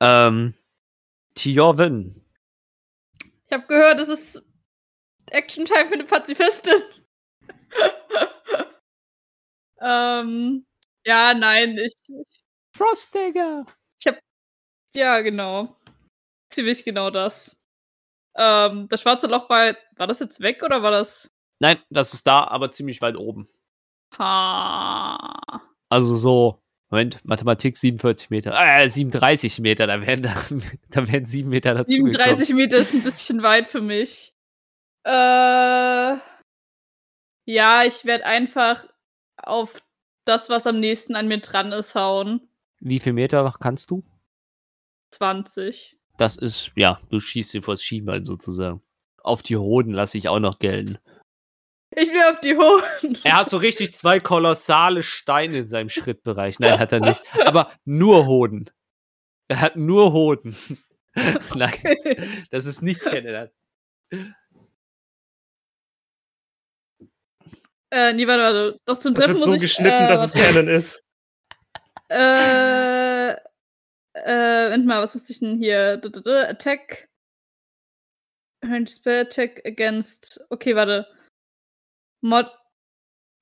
Ähm, Tjorven. Ich habe gehört, es ist Action-Time für eine Pazifistin. ähm, ja, nein, ich. Frostdigger. Ich hab. Ja, genau. Ziemlich genau das. Ähm, das schwarze Loch war. War das jetzt weg oder war das. Nein, das ist da, aber ziemlich weit oben. Ha. Also so, Moment, Mathematik 47 Meter. Äh, 37 Meter, da werden, da, da werden 7 Meter dazu 37 Meter ist ein bisschen weit für mich. Äh, ja, ich werde einfach auf das, was am nächsten an mir dran ist, hauen. Wie viel Meter kannst du? 20. Das ist, ja, du schießt dir vors Schienbein sozusagen. Auf die Hoden lasse ich auch noch gelten. Ich will auf die Hoden. Er hat so richtig zwei kolossale Steine in seinem Schrittbereich. Nein, hat er nicht. Aber nur Hoden. Er hat nur Hoden. Nein, das ist nicht kennenlernen. Äh, nee, warte, warte. Das zum Das Treffen wird so muss ich, geschnitten, äh, dass es. Canon ist. Äh, äh, Moment mal, was muss ich denn hier? D -d -d Attack. Range Spell Attack against. Okay, warte. Mod.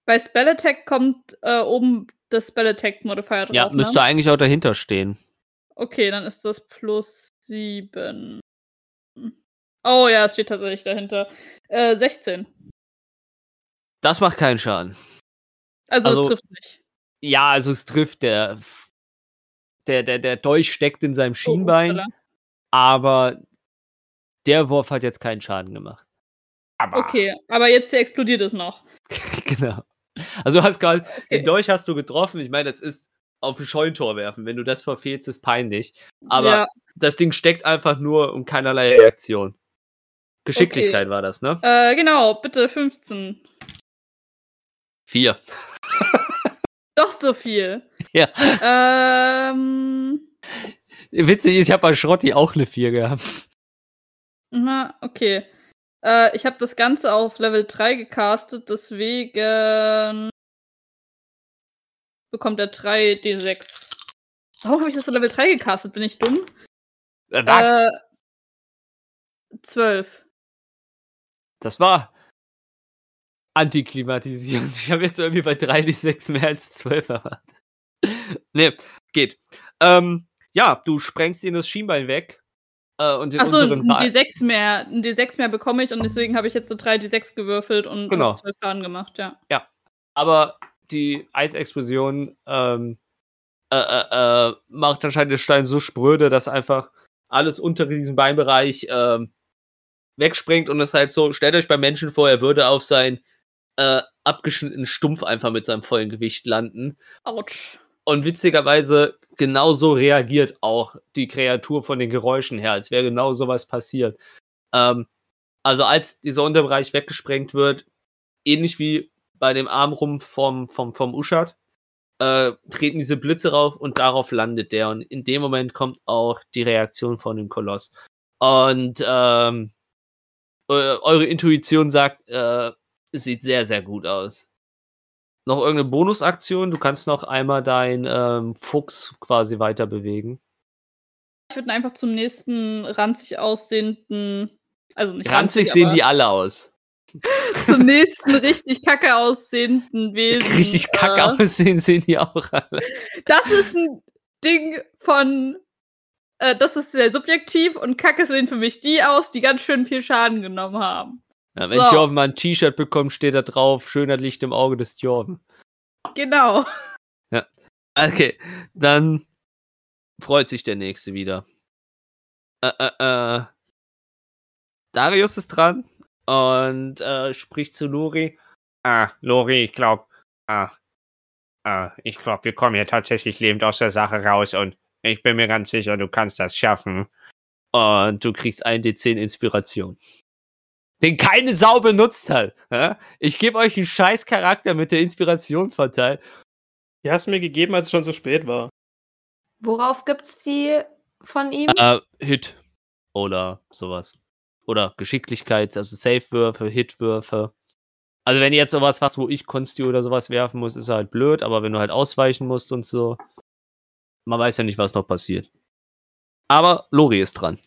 Bei Spell Attack kommt äh, oben das Spell Attack Modifier drauf. Ja, müsste ne? eigentlich auch dahinter stehen. Okay, dann ist das plus 7. Oh ja, es steht tatsächlich dahinter. Äh, 16. Das macht keinen Schaden. Also, Also- es trifft nicht. Ja, also es trifft der. Der, der, der Dolch steckt in seinem Schienbein, upsala. aber der Wurf hat jetzt keinen Schaden gemacht. Aber. Okay, aber jetzt explodiert es noch. genau. Also du hast gerade, Okay. den Dolch hast du getroffen. Ich meine, das ist auf ein Scheuntor werfen. Wenn du das verfehlst, ist peinlich. Aber ja, das Ding steckt einfach nur um keinerlei Reaktion. Geschicklichkeit war das, ne? äh, genau, bitte 15. Vier. Doch so viel. Ja. Ähm, Witzig ist, ich habe bei Schrotti auch eine 4 gehabt. na, okay. Äh, ich habe das Ganze auf Level 3 gecastet, deswegen bekommt er 3d6. Warum habe ich das auf Level 3 gecastet? Bin ich dumm? Äh, Was? Äh, 12. Das war antiklimatisierend. Ich habe jetzt irgendwie bei 3 bis 6 mehr als 12 erwartet. nee, geht. Ähm, ja, du sprengst ihn das Schienbein weg. Äh, und den Achso, unteren ein Bein- D6 mehr. Ein D6 mehr bekomme ich und deswegen habe ich jetzt so 3 D6 gewürfelt und Genau. 12 Schaden gemacht, ja. aber die Eisexplosion ähm, äh, äh, äh, macht anscheinend den Stein so spröde, dass einfach alles unter diesem Beinbereich ähm, wegspringt und es halt so, stellt euch beim Menschen vor, er würde auf seinen äh, abgeschnittenen Stumpf einfach mit seinem vollen Gewicht landen. Autsch. Und witzigerweise, genauso reagiert auch die Kreatur von den Geräuschen her, als wäre genau sowas passiert. Ähm, also als dieser Unterbereich weggesprengt wird, ähnlich wie bei dem Armrumpf vom, vom, vom Uschat, äh, treten diese Blitze rauf und darauf landet der. Und in dem Moment kommt auch die Reaktion von dem Koloss. Und ähm, äh, eure Intuition sagt, äh, es sieht sehr, sehr gut aus noch irgendeine Bonusaktion? Du kannst noch einmal deinen ähm, Fuchs quasi weiter bewegen. Ich würde einfach zum nächsten ranzig aussehenden. Also nicht Ranzig sehen aber die alle aus. Zum nächsten richtig kacke aussehenden Wesen. Richtig kacke äh, aussehen sehen die auch alle. Das ist ein Ding von. Äh, das ist sehr subjektiv und kacke sehen für mich die aus, die ganz schön viel Schaden genommen haben. Ja, wenn So. Jorven mal ein T-Shirt bekommt, steht da drauf, schöner Licht im Auge des Jorven. Genau. Okay, dann freut sich der Nächste wieder. Äh, äh, äh. Darius ist dran und äh, spricht zu Lori. Ah, Lori, ich glaube, ah, ah, ich glaube, wir kommen hier tatsächlich lebend aus der Sache raus und ich bin mir ganz sicher, du kannst das schaffen. Und du kriegst ein D10 Inspiration. Den keine Sau benutzt hat. Ich gebe euch einen scheiß Charakter mit der Inspiration verteilt. Die hast du mir gegeben, als es schon so spät war. Worauf gibt's die von ihm? Äh, Hit. Oder sowas. Oder Geschicklichkeit, also Safe-Würfe, Hit-Würfe. Also wenn ihr jetzt sowas was, wo ich Konsti oder sowas werfen muss, ist halt blöd, aber wenn du halt ausweichen musst und so, man weiß ja nicht, was noch passiert. Aber Lori ist dran.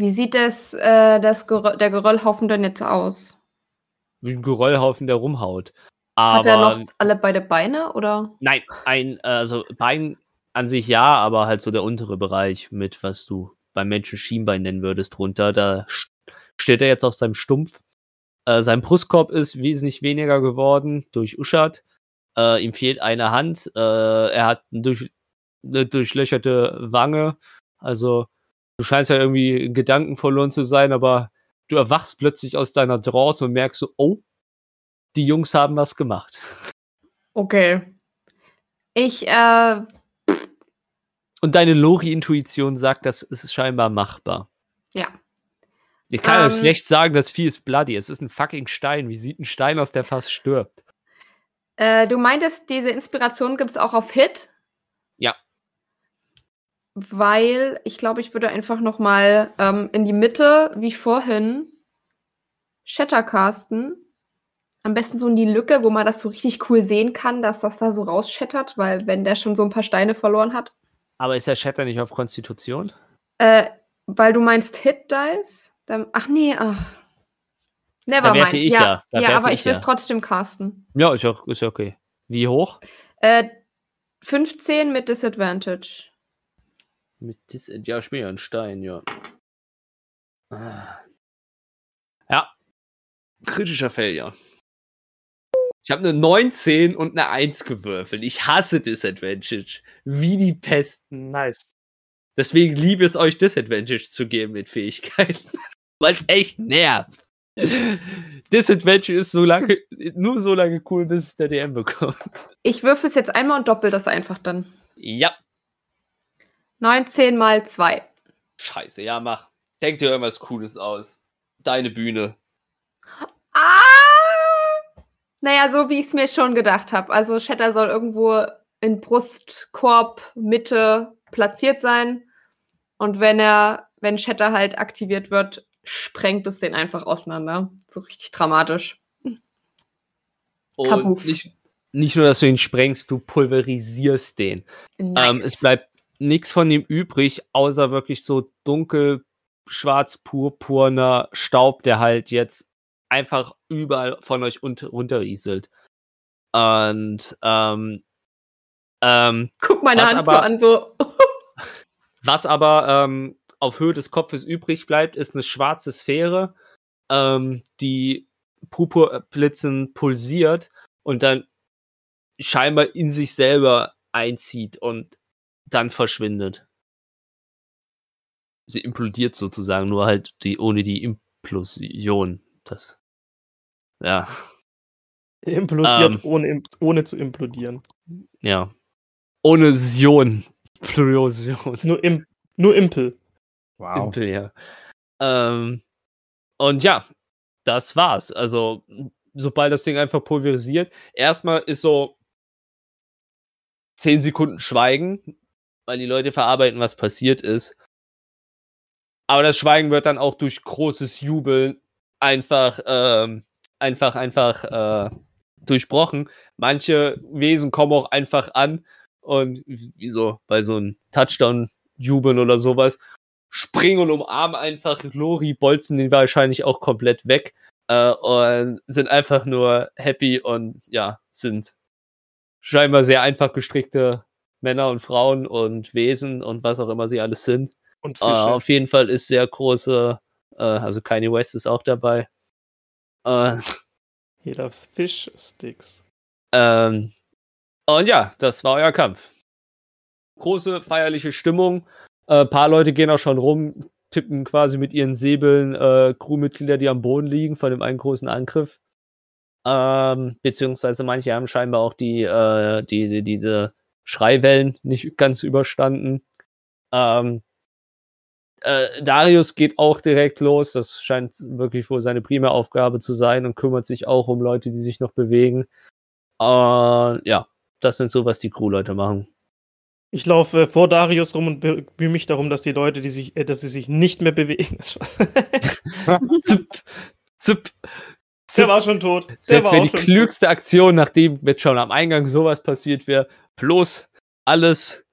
Wie sieht das, äh, das Gerö der Geröllhaufen denn jetzt aus? Wie ein Geröllhaufen, der rumhaut. Hat er Aber noch alle beide Beine oder? nein, ein, äh, also Bein an sich ja, aber halt so der untere Bereich mit, was du beim Menschen Schienbein nennen würdest, drunter. Da st- steht er jetzt auf seinem Stumpf. Äh, sein Brustkorb ist wesentlich weniger geworden durch Uschat. Äh, ihm fehlt eine Hand. Äh, er hat durch, eine durchlöcherte Wange. Also, du scheinst ja irgendwie in Gedanken verloren zu sein, aber du erwachst plötzlich aus deiner Trance und merkst so, oh, die Jungs haben was gemacht. Okay. Ich, äh, Und deine Lori-Intuition sagt, das ist scheinbar machbar. ja. Ich kann euch Ähm. schlecht sagen, das Vieh ist bloody. Es ist ein fucking Stein. Wie sieht ein Stein aus, der fast stirbt? Äh, du meintest, diese Inspiration gibt es auch auf Hit? Weil ich glaube, ich würde einfach noch mal ähm, in die Mitte, wie vorhin, Shatter casten. Am besten so in die Lücke, wo man das so richtig cool sehen kann, dass das da so rausschattert, weil wenn der schon so ein paar Steine verloren hat. Aber ist der Shatter nicht auf Konstitution? Äh, weil du meinst Hit Dice? Dann, ach nee, ach. Da Never werfe mind. ich ja, ja, ja, aber ich ich will es ja. trotzdem casten. Ja, ist ja, ist ja okay. Wie hoch? Äh, 15 mit Disadvantage. Mit dis ja, ich bin ja ein Stein, ja. Ah. Ja. Kritischer Failure. Ich habe eine 19 und eine 1 gewürfelt. Ich hasse Disadvantage. Wie die Pest. Nice. Deswegen liebe es euch, Disadvantage zu geben mit Fähigkeiten. Weil es echt nervt. Disadvantage ist so lange, nur so lange cool, bis es der DM bekommt. Ich würfel es jetzt einmal und doppel das einfach dann. Ja. 19 mal 2. Scheiße, ja, mach. Denk dir irgendwas Cooles aus. Deine Bühne. Ah! Naja, so wie ich es mir schon gedacht habe. Also Shatter soll irgendwo in Brustkorb, Mitte platziert sein. Und wenn er, wenn Shatter halt aktiviert wird, sprengt es den einfach auseinander. So richtig dramatisch. Und Kabuff. nicht, nicht nur, dass du ihn sprengst, du pulverisierst den. Ähm, es bleibt nichts von ihm übrig, außer wirklich so dunkel, schwarz, purpurner Staub, der halt jetzt einfach überall von euch unter, runterrieselt. Und ähm, ähm, Guck meine Hand so aber- an, so. Was aber ähm, auf Höhe des Kopfes übrig bleibt, ist eine schwarze Sphäre, ähm, die purpurblitzen pulsiert und dann scheinbar in sich selber einzieht und dann verschwindet. Sie implodiert sozusagen, nur halt die ohne die Implosion. Das. Ja, Implodiert, Ähm. ohne, ohne zu implodieren. ja. Ohne Sion. Implosion. Nur, im, nur Impel. Wow. Impel, ja. Ähm, und ja, das war's. Also, sobald das Ding einfach pulverisiert, erstmal ist so 10 Sekunden Schweigen, weil die Leute verarbeiten, was passiert ist. Aber das Schweigen wird dann auch durch großes Jubeln einfach, ähm, einfach, einfach äh, durchbrochen. Manche Wesen kommen auch einfach an und wie so bei so einem Touchdown jubeln oder sowas springen und umarmen einfach Lori, bolzen den wahrscheinlich auch komplett weg äh, und sind einfach nur happy und ja, sind scheinbar sehr einfach gestrickte Männer und Frauen und Wesen und was auch immer sie alles sind. Und Äh, Fische. auf jeden Fall ist sehr große, äh, also Kanye West ist auch dabei. Äh, He loves Fish Sticks. Ähm, und ja, das war euer Kampf. Große feierliche Stimmung. Ein äh, paar Leute gehen auch schon rum, tippen quasi mit ihren Säbeln äh, Crewmitglieder, die am Boden liegen, von dem einen großen Angriff. Ähm, beziehungsweise manche haben scheinbar auch die, äh, die, die diese Schreiwellen nicht ganz überstanden. Ähm, äh, Darius geht auch direkt los. Das scheint wirklich wohl seine Primäraufgabe zu sein und kümmert sich auch um Leute, die sich noch bewegen. Äh, ja, das sind so, was die Crewleute machen. Ich laufe äh, vor Darius rum und bemühe mich darum, dass die Leute, die sich, äh, dass sie sich nicht mehr bewegen. Zip, zip. Der war schon tot. Das Der war wäre die klügste Aktion, nachdem jetzt schon am Eingang sowas passiert wäre. Bloß alles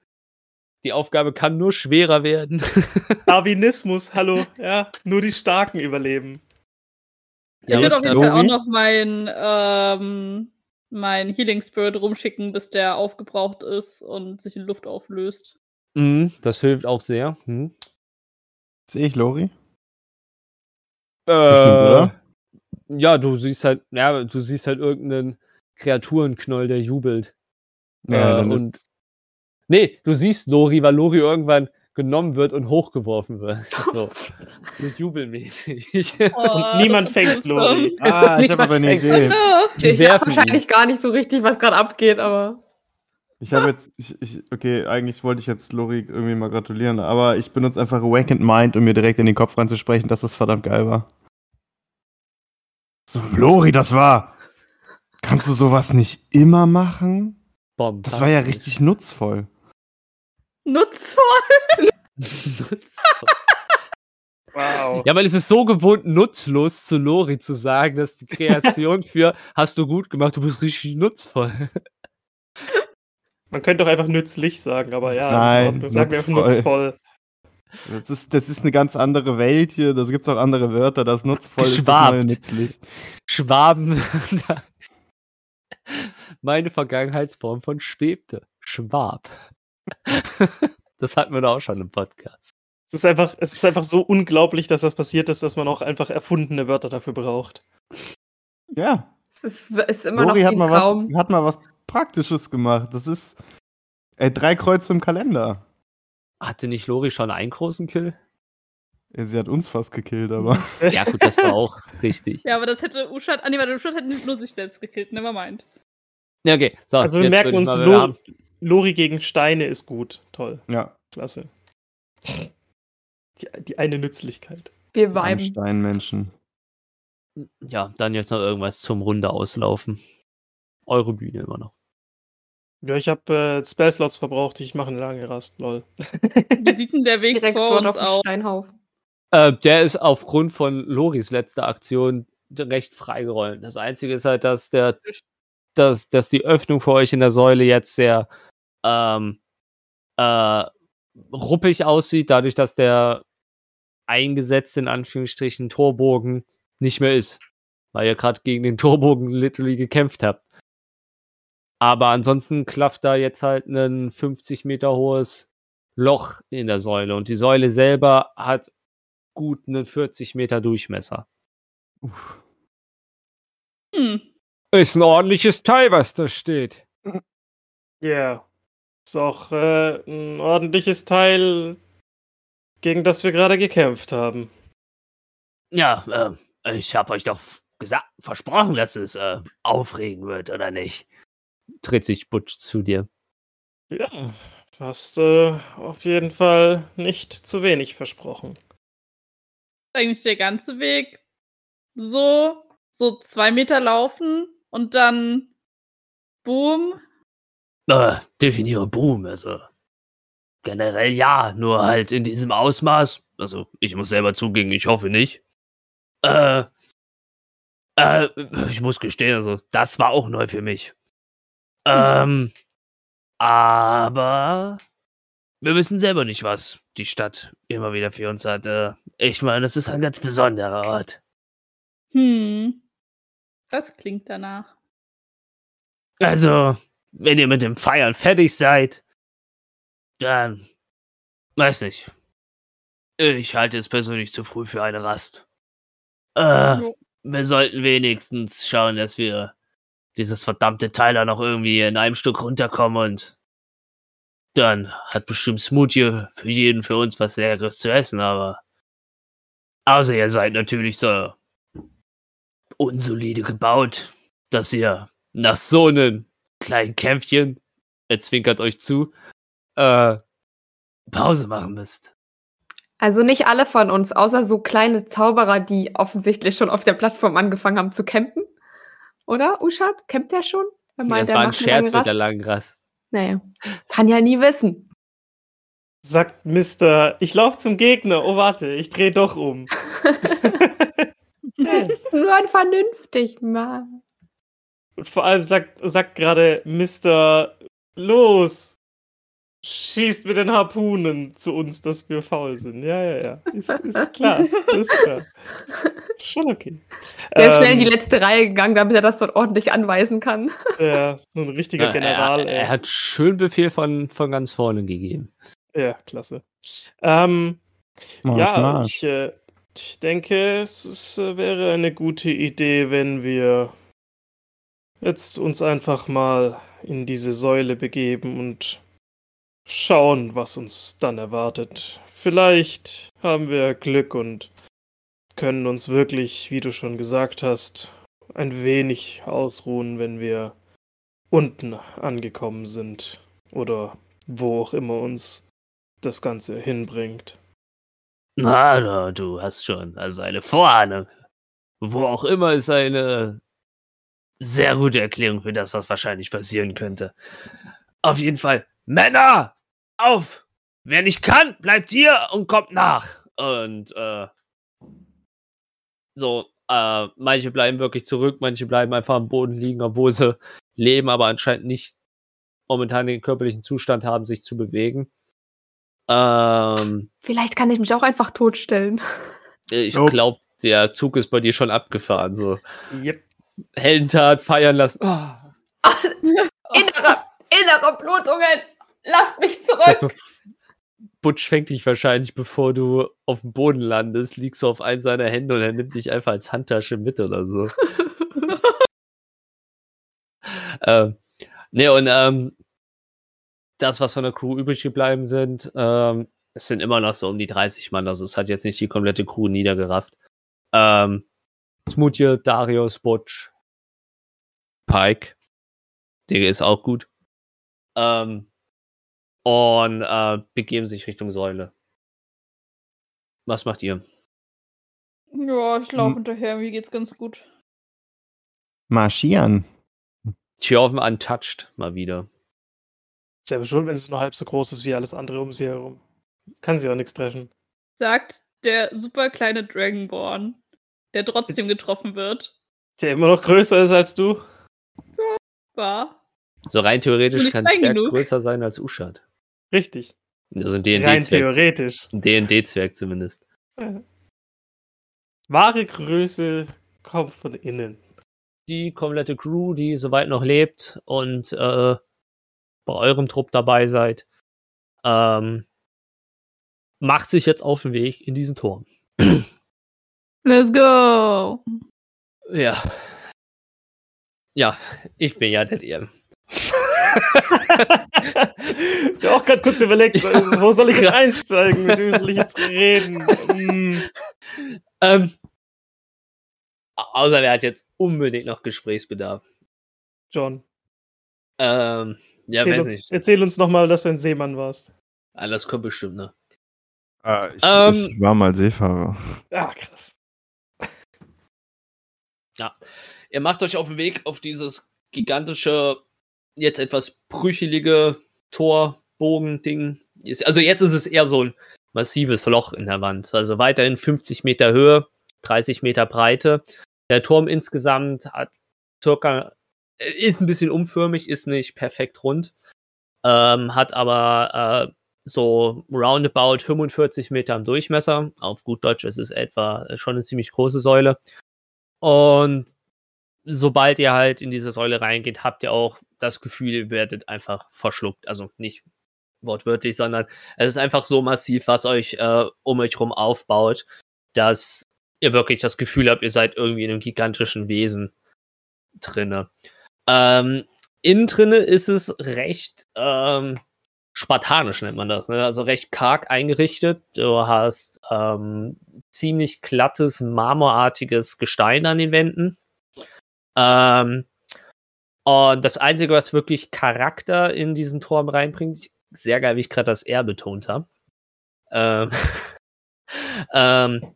Die Aufgabe kann nur schwerer werden. Darwinismus, hallo. Ja, nur die Starken überleben. Ich würde auf jeden Fall auch noch mein, ähm, mein Healing Spirit rumschicken, bis der aufgebraucht ist und sich in Luft auflöst. Mhm, das hilft auch sehr. Mhm. Sehe ich Lori? Äh, Bestimmt, oder? Ja, du siehst halt, ja, du siehst halt irgendeinen Kreaturenknoll, der jubelt. Ja, Äh, dann und- ist. Nee, du siehst Lori, weil Lori irgendwann genommen wird und hochgeworfen wird. So, so jubelmäßig. Oh, niemand das ist fängt Lori. Ah, ich habe aber eine Idee. Die Ich weiß werfen wahrscheinlich gar nicht so richtig, was gerade abgeht, aber. Ich habe jetzt, ich, ich, okay, eigentlich wollte ich jetzt Lori irgendwie mal gratulieren, aber ich benutze einfach Awakened Mind, um mir direkt in den Kopf reinzusprechen, dass das verdammt geil war. So, Lori, das war. Kannst du sowas nicht immer machen? Bom, Das war ja richtig nutzvoll. Nutzvoll. Wow. Ja, weil es ist so gewohnt nutzlos zu Lori zu sagen, dass die Kreation für hast du gut gemacht, du bist richtig nutzvoll. Man könnte doch einfach nützlich sagen, aber ja, Nein, ist in Ordnung. sagen wir einfach nutzvoll. nutzvoll. Das ist, das ist eine ganz andere Welt hier, da gibt es auch andere Wörter, das nutzvoll ist Geschwabt. neue nützlich. Schwaben. Meine Vergangenheitsform von schwebte. Schwab. Das hatten wir doch auch schon im Podcast. Es ist, einfach, es ist einfach so unglaublich, dass das passiert ist, dass man auch einfach erfundene Wörter dafür braucht. Ja, Es ist, ist immer Lori noch hat mal, Traum. was, hat mal was Praktisches gemacht. Das ist ey, drei Kreuze im Kalender. Hatte nicht Lori schon einen großen Kill? Ja, Sie hat uns fast gekillt, aber. Ja, gut, das war auch richtig. Ja, aber das hätte Uschat. Ah, nee, warte, Uschat hätte nur sich selbst gekillt. Nevermind. Ja, okay. So, Also wir jetzt merken uns, Lo Lori gegen Steine ist gut. Toll. Ja, Klasse. Die, die eine Nützlichkeit. Wir viben. Steinmenschen. Ja, dann jetzt noch irgendwas zum Runde auslaufen. Eure Bühne immer noch. Ja, ich habe äh, Spellslots verbraucht, ich mache eine lange Rast, lol. Wie sieht denn der Weg Direkt vor uns auf aus? Steinhaufen. Äh, der ist aufgrund von Loris letzter Aktion recht freigerollt. Das Einzige ist halt, dass der, dass, dass die Öffnung für euch in der Säule jetzt sehr ähm, äh, ruppig aussieht, dadurch, dass der eingesetzte in Anführungsstrichen Torbogen nicht mehr ist. Weil ihr gerade gegen den Torbogen literally gekämpft habt. Aber ansonsten klafft da jetzt halt ein 50 Meter hohes Loch in der Säule. Und die Säule selber hat gut einen 40 Meter Durchmesser. Uff. Hm. Ist ein ordentliches Teil, was da steht. Ja. Ist auch äh, ein ordentliches Teil, gegen das wir gerade gekämpft haben. Ja, äh, ich habe euch doch gesagt, versprochen, dass es äh, aufregen wird, oder nicht? Dreht sich Butch zu dir. Ja, du hast äh, auf jeden Fall nicht zu wenig versprochen. Eigentlich der ganze Weg so, so zwei Meter laufen und dann Boom. Äh, definiere Boom, also. Generell ja, nur halt in diesem Ausmaß. Also, ich muss selber zugeben, ich hoffe nicht. Äh, äh, ich muss gestehen, also, das war auch neu für mich. Ähm, aber wir wissen selber nicht, was die Stadt immer wieder für uns hat. Äh, ich meine, das ist ein ganz besonderer Ort. Hm. Das klingt danach. Also, wenn ihr mit dem Feiern fertig seid, dann, weiß nicht. Ich halte es persönlich zu früh für eine Rast. Äh, wir sollten wenigstens schauen, dass wir dieses verdammte Teil da noch irgendwie in einem Stück runterkommen und dann hat bestimmt Smoothie für jeden für uns was Leckeres zu essen, aber außer ihr seid natürlich so unsolide gebaut, dass ihr nach so einem kleinen Kämpfchen, er zwinkert euch zu, äh, Pause machen müsst. Also nicht alle von uns, außer so kleine Zauberer, die offensichtlich schon auf der Plattform angefangen haben zu campen. Oder, Uschat? Campt der schon? Er Ja, meint, das war ein Scherz mit der langen Rast. Naja, kann ja nie wissen. Sagt Mister, ich laufe zum Gegner. Oh, warte, ich drehe doch um. Nur ein vernünftig, Mann. Und vor allem sagt, sagt gerade Mister, los, schießt mit den Harpunen zu uns, dass wir faul sind. Ja, ja, ja. Ist, ist klar. Ist klar. Schon okay. Der ist schnell in die Ähm, letzte Reihe gegangen, damit er das dort ordentlich anweisen kann. Ja, so ein richtiger Ja, General. er, ey. er hat schön Befehl von, von ganz vorne gegeben. Ja, klasse. Ähm, Marsch, ja, ich, äh, ich denke, es ist, äh, wäre eine gute Idee, wenn wir jetzt uns einfach mal in diese Säule begeben und schauen, was uns dann erwartet. Vielleicht haben wir Glück und können uns wirklich, wie du schon gesagt hast, ein wenig ausruhen, wenn wir unten angekommen sind oder wo auch immer uns das Ganze hinbringt. Na, du hast schon also eine Vorahnung. Wo auch immer ist eine sehr gute Erklärung für das, was wahrscheinlich passieren könnte. Auf jeden Fall, Männer, auf! Wer nicht kann, bleibt hier und kommt nach. Und äh, so, äh, manche bleiben wirklich zurück, manche bleiben einfach am Boden liegen, obwohl sie leben, aber anscheinend nicht momentan den körperlichen Zustand haben, sich zu bewegen. Ähm, Vielleicht kann ich mich auch einfach totstellen. ich glaube, der Zug ist bei dir schon abgefahren. So Yep. Heldentat feiern lassen. Oh, Innere, innere Blutungen! Lasst mich ich zurück! Butch fängt dich wahrscheinlich, bevor du auf dem Boden landest, liegst du auf einen seiner Hände und er nimmt dich einfach als Handtasche mit oder so. ähm, ne, und ähm, das, was von der Crew übrig geblieben sind, ähm, es sind immer noch so um die 30 Mann, also es hat jetzt nicht die komplette Crew niedergerafft. Ähm, Smutje, Darius, Butch, Pike, der ist auch gut. Ähm, und äh, begeben sich Richtung Säule. Was macht ihr? Ja, ich laufe Hm. hinterher, mir geht's ganz gut. Marschieren. Tjoven untouched mal wieder. Selber schon, wenn es nur halb so groß ist wie alles andere um sie herum. Kann sie auch nichts treffen. Sagt der super kleine Dragonborn, der trotzdem getroffen wird. Der immer noch größer ist als du. War. So rein theoretisch kann Zwerg genug? größer sein als Uschat. Richtig. Also ein Rein D&D-Zwerg. theoretisch. Ein D&D-Zwerg zumindest. Wahre Größe kommt von innen. Die komplette Crew, die soweit noch lebt und äh, bei eurem Trupp dabei seid, ähm, macht sich jetzt auf den Weg in diesen Turm. Let's go! Ja. Ja, ich bin ja der DM. ich habe auch gerade kurz überlegt, Ja. wo soll ich denn einsteigen? Mit wem soll ich jetzt reden? Hm. Ähm, au- außer wer hat jetzt unbedingt noch Gesprächsbedarf. John, Ähm, ja, erzähl, weiß uns, nicht. erzähl uns nochmal, dass du ein Seemann warst. Ah, das kommt bestimmt, ne? Äh, ich, Ähm. ich war mal Seefahrer. Ah, krass. Ihr macht euch auf den Weg auf dieses gigantische, jetzt etwas brüchelige Torbogen-Ding. Also jetzt ist es eher so ein massives Loch in der Wand. Also weiterhin 50 Meter Höhe, 30 Meter Breite. Der Turm insgesamt hat circa, ist ein bisschen umförmig, ist nicht perfekt rund, ähm, hat aber äh, so roundabout 45 Meter im Durchmesser. Auf gut Deutsch ist es etwa schon eine ziemlich große Säule. Und sobald ihr halt in diese Säule reingeht, habt ihr auch das Gefühl, ihr werdet einfach verschluckt. Also nicht wortwörtlich, sondern es ist einfach so massiv, was euch äh, um euch rum aufbaut, dass ihr wirklich das Gefühl habt, ihr seid irgendwie in einem gigantischen Wesen drinne. Ähm, innen drinne ist es recht ähm, spartanisch, nennt man das. Ne? Also recht karg eingerichtet. Du hast ähm, ziemlich glattes, marmorartiges Gestein an den Wänden. Ähm, und das Einzige, was wirklich Charakter in diesen Turm reinbringt, sehr geil, wie ich gerade das R betont habe, ähm, ähm,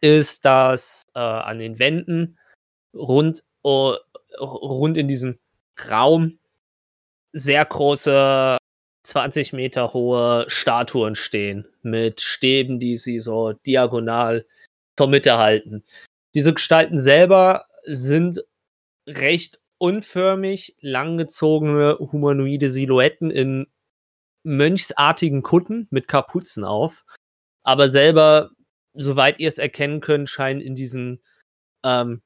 ist, dass äh, an den Wänden rund, oh, rund in diesem Raum sehr große 20 Meter hohe Statuen stehen mit Stäben, die sie so diagonal zur Mitte halten. Diese Gestalten selber sind recht unförmig, langgezogene humanoide Silhouetten in mönchsartigen Kutten mit Kapuzen auf. Aber selber, soweit ihr es erkennen könnt, scheinen in diesen ähm,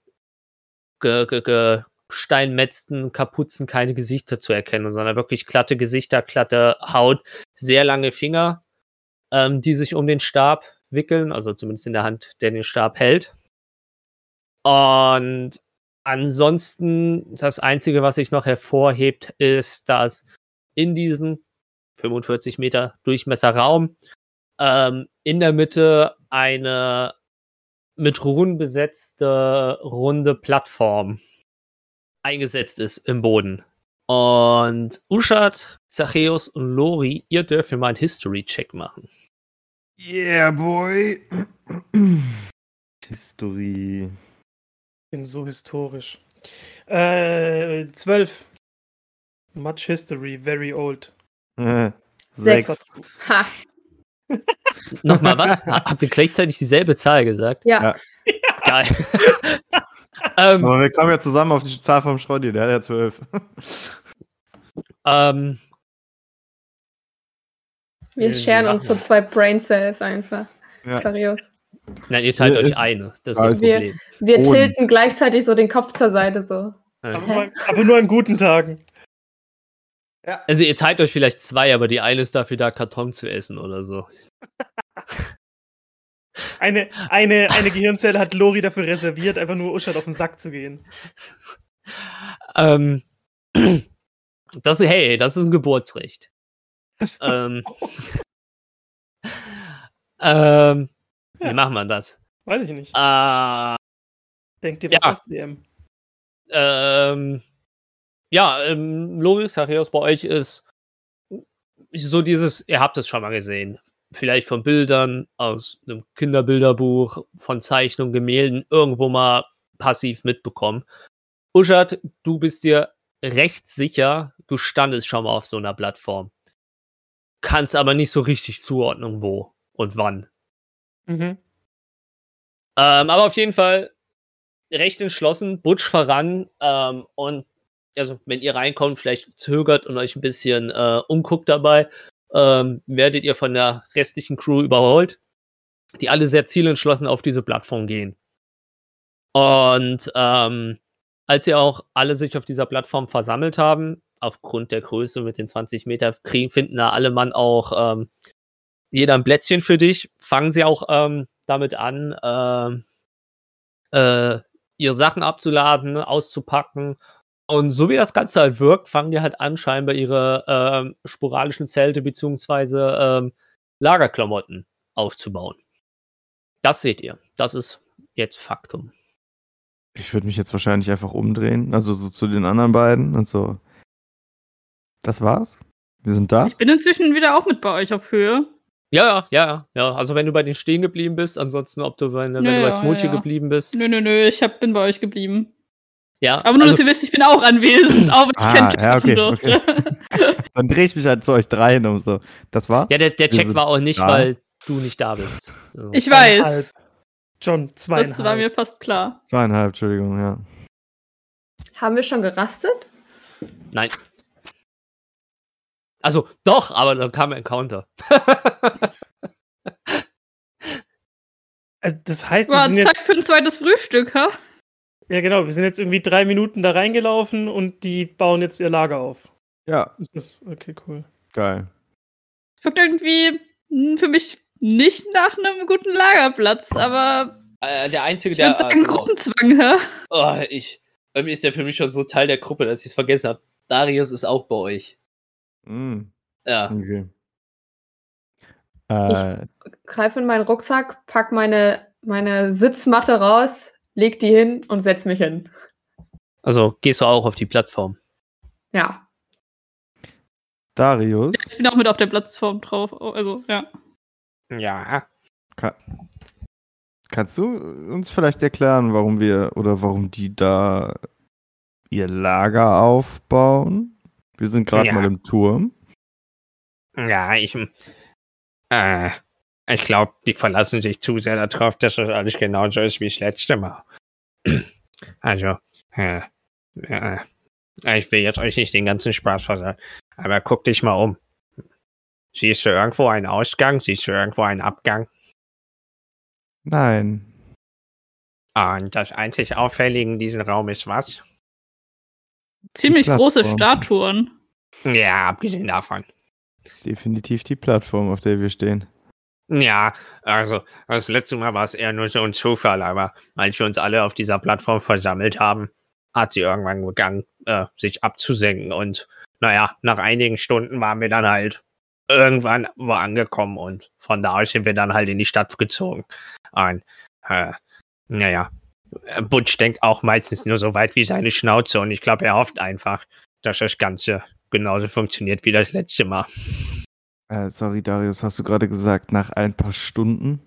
ge ge gesteinmetzten Kapuzen keine Gesichter zu erkennen, sondern wirklich glatte Gesichter, glatte Haut, sehr lange Finger, ähm, die sich um den Stab wickeln, also zumindest in der Hand, der den Stab hält. Und ansonsten, das Einzige, was sich noch hervorhebt, ist, dass in diesem 45 Meter Durchmesserraum ähm, in der Mitte eine mit Runen besetzte runde Plattform eingesetzt ist im Boden. Und Uschat, Zachäus und Lori, ihr dürft mir mal einen History-Check machen. Yeah, boy. History. bin so historisch. Äh, zwölf. Much history, very old. Äh, Sechs. Sechs. Ha. Nochmal was? Ha- Habt ihr gleichzeitig dieselbe Zahl gesagt? Ja. Ja. Geil. ähm, Aber wir kommen ja zusammen auf die Zahl vom Schrotti, der hat ja zwölf. ähm, Wir scheren wir uns so zwei Brain Cells einfach. Ja. Seriös. nein, ihr teilt Hier euch ist- eine. Das ist Also das wir- Problem. Wir Boden. tilten gleichzeitig so den Kopf zur Seite so. Ja. Aber, nur, aber nur an guten Tagen. Also ihr teilt euch vielleicht zwei, aber die eine ist dafür da, Karton zu essen oder so. Eine, eine, eine Gehirnzelle hat Lori dafür reserviert, einfach nur Uschat auf den Sack zu gehen. Ähm, das, hey, das ist ein Geburtsrecht. ähm, ähm, Wie Ja. macht man das? Weiß ich nicht. Äh, Denkt ihr was ja. aus, DM? ähm, ja, ähm, Loris, Zachäus, bei euch ist so dieses, ihr habt es schon mal gesehen. Vielleicht von Bildern aus einem Kinderbilderbuch, von Zeichnungen, Gemälden, irgendwo mal passiv mitbekommen. Uschat, du bist dir recht sicher, du standest schon mal auf so einer Plattform. Kannst aber nicht so richtig zuordnen, wo und wann. Mhm. Ähm, aber auf jeden Fall recht entschlossen, Butch voran ähm, und also wenn ihr reinkommt, vielleicht zögert und euch ein bisschen äh, umguckt dabei, ähm, werdet ihr von der restlichen Crew überholt, die alle sehr zielentschlossen auf diese Plattform gehen. Und ähm, als ihr auch alle sich auf dieser Plattform versammelt haben, aufgrund der Größe mit den 20 Meter, kriegen, finden da alle Mann auch ähm, jeder ein Plätzchen für dich, fangen sie auch ähm, damit an, ähm, äh, ihre Sachen abzuladen, auszupacken. Und so wie das Ganze halt wirkt, fangen die halt an, scheinbar ihre ähm, sporadischen Zelte beziehungsweise ähm, Lagerklamotten aufzubauen. Das seht ihr. Das ist jetzt Faktum. Ich würde mich jetzt wahrscheinlich einfach umdrehen, also so zu den anderen beiden und so. Das war's? Wir sind da? Ich bin inzwischen wieder auch mit bei euch auf Höhe. Ja, ja, ja, ja. Also wenn du bei denen stehen geblieben bist, ansonsten, ob du bei, wenn Ja, du bei ja, Smoothie ja. geblieben bist. Nö, nö, nö, ich hab, bin bei euch geblieben. Ja, Aber nur, also, dass ihr wisst, ich bin auch anwesend, auch wenn ich Ah, keinen Check ja, okay, durfte. Dann drehe ich mich halt zu euch dreien um so. Das war? ja, der, der Check war auch nicht, da. weil du nicht da bist. Also, Ich weiß. John, zweieinhalb. Das war mir fast klar. Zweieinhalb, Entschuldigung, ja. Haben wir schon gerastet? nein. Also, doch, aber dann kam ein Encounter. Also, das heißt, wir War sind Zeit jetzt, für ein zweites Frühstück, ha? Ja genau, wir sind jetzt irgendwie drei Minuten da reingelaufen und die bauen jetzt ihr Lager auf. Ja, Ist das, okay, cool. geil. Wirkt irgendwie hm, für mich nicht nach einem guten Lagerplatz, aber Äh, der einzige, ich der. sagen äh, Gruppenzwang, hä? oh, ich, irgendwie ist der für mich schon so Teil der Gruppe, dass ich es vergessen habe. Darius ist auch bei euch. Mm, Ja. okay. Äh, Greif in meinen Rucksack, pack meine, meine Sitzmatte raus, leg die hin und setz mich hin. Also gehst du auch auf die Plattform. Ja. Darius, Ich bin auch mit auf der Plattform drauf. Also, ja. Ja. ka kannst du uns vielleicht erklären, warum wir oder warum die da ihr Lager aufbauen? Wir sind gerade Ja. mal im Turm. Ja, ich. Äh, ich glaube, die verlassen sich zu sehr darauf, dass das alles genauso ist wie das letzte Mal. Also, äh, äh, ich will jetzt euch nicht den ganzen Spaß versagen, aber guck dich mal um. Siehst du irgendwo einen Ausgang? Siehst du irgendwo einen Abgang? Nein. Und das einzig Auffällige in diesem Raum ist was? Ziemlich große. Statuen. Ja, abgesehen davon. Definitiv die Plattform, auf der wir stehen. Ja, also das letzte Mal war es eher nur so ein Zufall, aber als wir uns alle auf dieser Plattform versammelt haben, hat sie irgendwann begangen, äh, sich abzusenken. Und naja, nach einigen Stunden waren wir dann halt irgendwann wo angekommen und von da aus sind wir dann halt in die Stadt gezogen. Und äh, naja, Butch denkt auch meistens nur so weit wie seine Schnauze und ich glaube, er hofft einfach, dass das Ganze genauso funktioniert wie das letzte Mal. Äh, sorry, Darius, hast du gerade gesagt, nach ein paar Stunden?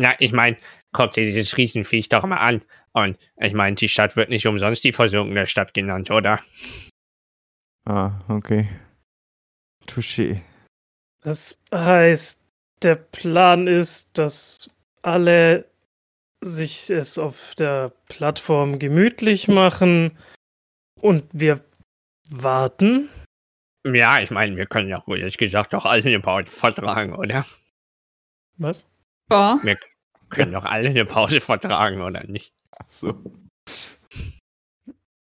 Ja, ich meine, guck dir dieses Riesenviech doch mal an. Und ich meine, die Stadt wird nicht umsonst die versunkene Stadt genannt, oder? Ah, okay. Touché. Das heißt, der Plan ist, dass alle sich es auf der Plattform gemütlich machen und wir warten. Ja, ich meine, wir können ja ruhig gesagt doch alle eine Pause vertragen, oder? Was? Ja. Wir können doch alle eine Pause vertragen, oder nicht? Ach so.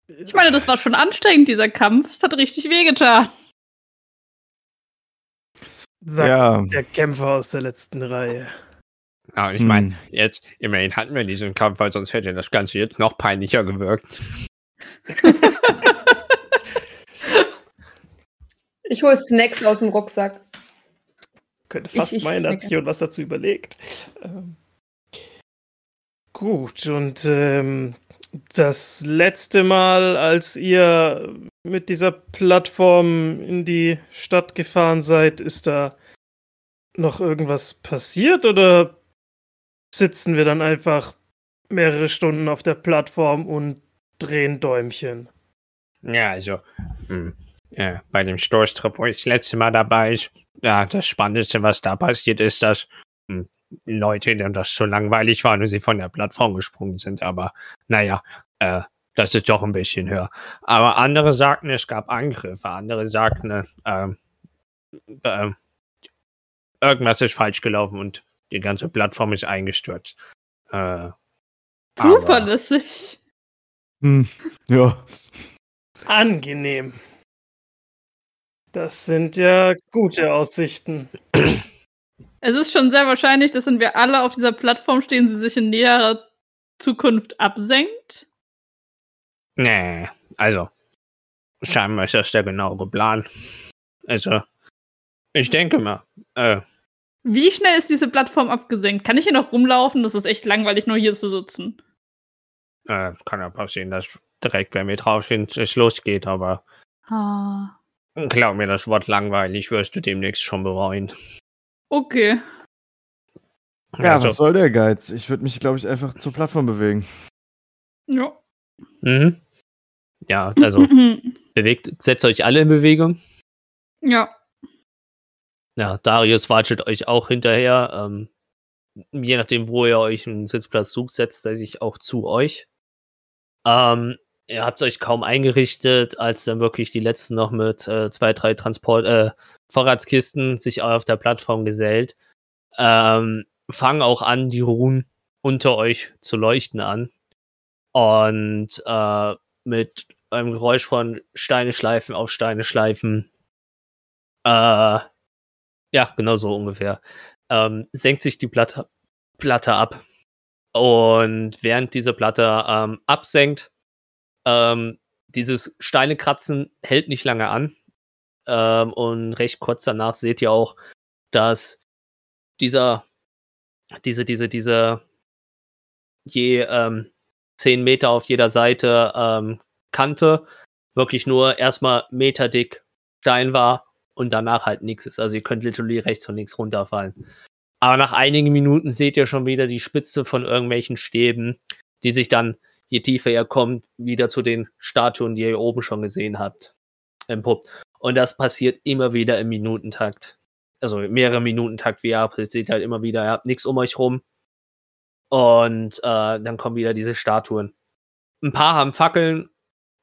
Ich meine, das war schon anstrengend, dieser Kampf. Es hat richtig wehgetan. Sagt Ja. der Kämpfer aus der letzten Reihe. Ja, ich meine, Hm. jetzt, immerhin hatten wir diesen Kampf, weil sonst hätte das Ganze jetzt noch peinlicher gewirkt. Ich hole Snacks aus dem Rucksack. Könnte fast Ich- ich meinen, hat sich und was dazu überlegt. Ähm, gut, und ähm, das letzte Mal, als ihr mit dieser Plattform in die Stadt gefahren seid, ist da noch irgendwas passiert oder sitzen wir dann einfach mehrere Stunden auf der Plattform und drehen Däumchen? Ja, also, hm, ja, bei dem Stoßtrip, wo ich das letzte Mal dabei ist, ja, das Spannendste, was da passiert, ist, dass hm, Leute, denen das so langweilig war und sie von der Plattform gesprungen sind. Aber naja, äh, das ist doch ein bisschen höher. Aber andere sagten, es gab Angriffe. Andere sagten, ähm, ähm, irgendwas ist falsch gelaufen und die ganze Plattform ist eingestürzt. Äh, aber- Zuverlässig. Hm. Ja. Angenehm. Das sind ja gute Aussichten. Es ist schon sehr wahrscheinlich, dass wenn wir alle auf dieser Plattform stehen, sie sich in näherer Zukunft absenkt. Nee, also, scheinbar ist das der genauere Plan. Also, ich denke mal, äh, Wie schnell ist diese Plattform abgesenkt? Kann ich hier noch rumlaufen? Das ist echt langweilig, nur hier zu sitzen. äh, kann ja passieren, dass direkt, wenn wir drauf sind, es losgeht, aber Ah. Glaub mir, das Wort langweilig wirst du demnächst schon bereuen. Okay. Ja, also, was soll der Geiz? Ich würde mich, glaube ich, einfach zur Plattform bewegen. Ja. mhm. Ja, also, bewegt, setzt euch alle in Bewegung. ja. Ja, Darius watschelt euch auch hinterher. Ähm, je nachdem, wo ihr euch einen Sitzplatz sucht, setzt er sich auch zu euch. Ähm, ihr habt euch kaum eingerichtet, als dann wirklich die letzten noch mit äh, zwei, drei Transport, äh, Vorratskisten sich auf der Plattform gesellt. Ähm, fangen auch an, die Runen unter euch zu leuchten an. Und äh, mit einem Geräusch von Steine schleifen auf Steine schleifen äh, ja, genau so ungefähr. Ähm, senkt sich die Platte, Platte ab. Und während diese Platte ähm, absenkt, ähm, dieses Steine kratzen hält nicht lange an. Ähm, und recht kurz danach seht ihr auch, dass dieser, diese, diese, diese je ähm, 10 Meter auf jeder Seite ähm, Kante wirklich nur erstmal meterdick Stein war und danach halt nichts ist. Also ihr könnt literally rechts und links runterfallen. Aber nach einigen Minuten seht ihr schon wieder die Spitze von irgendwelchen Stäben, die sich dann, je tiefer ihr kommt, wieder zu den Statuen, die ihr oben schon gesehen habt, empuppt. Und das passiert immer wieder im Minutentakt. Also mehrere Minutentakt, wie ihr seht halt immer wieder, ihr habt nichts um euch rum. Und äh, dann kommen wieder diese Statuen. Ein paar haben Fackeln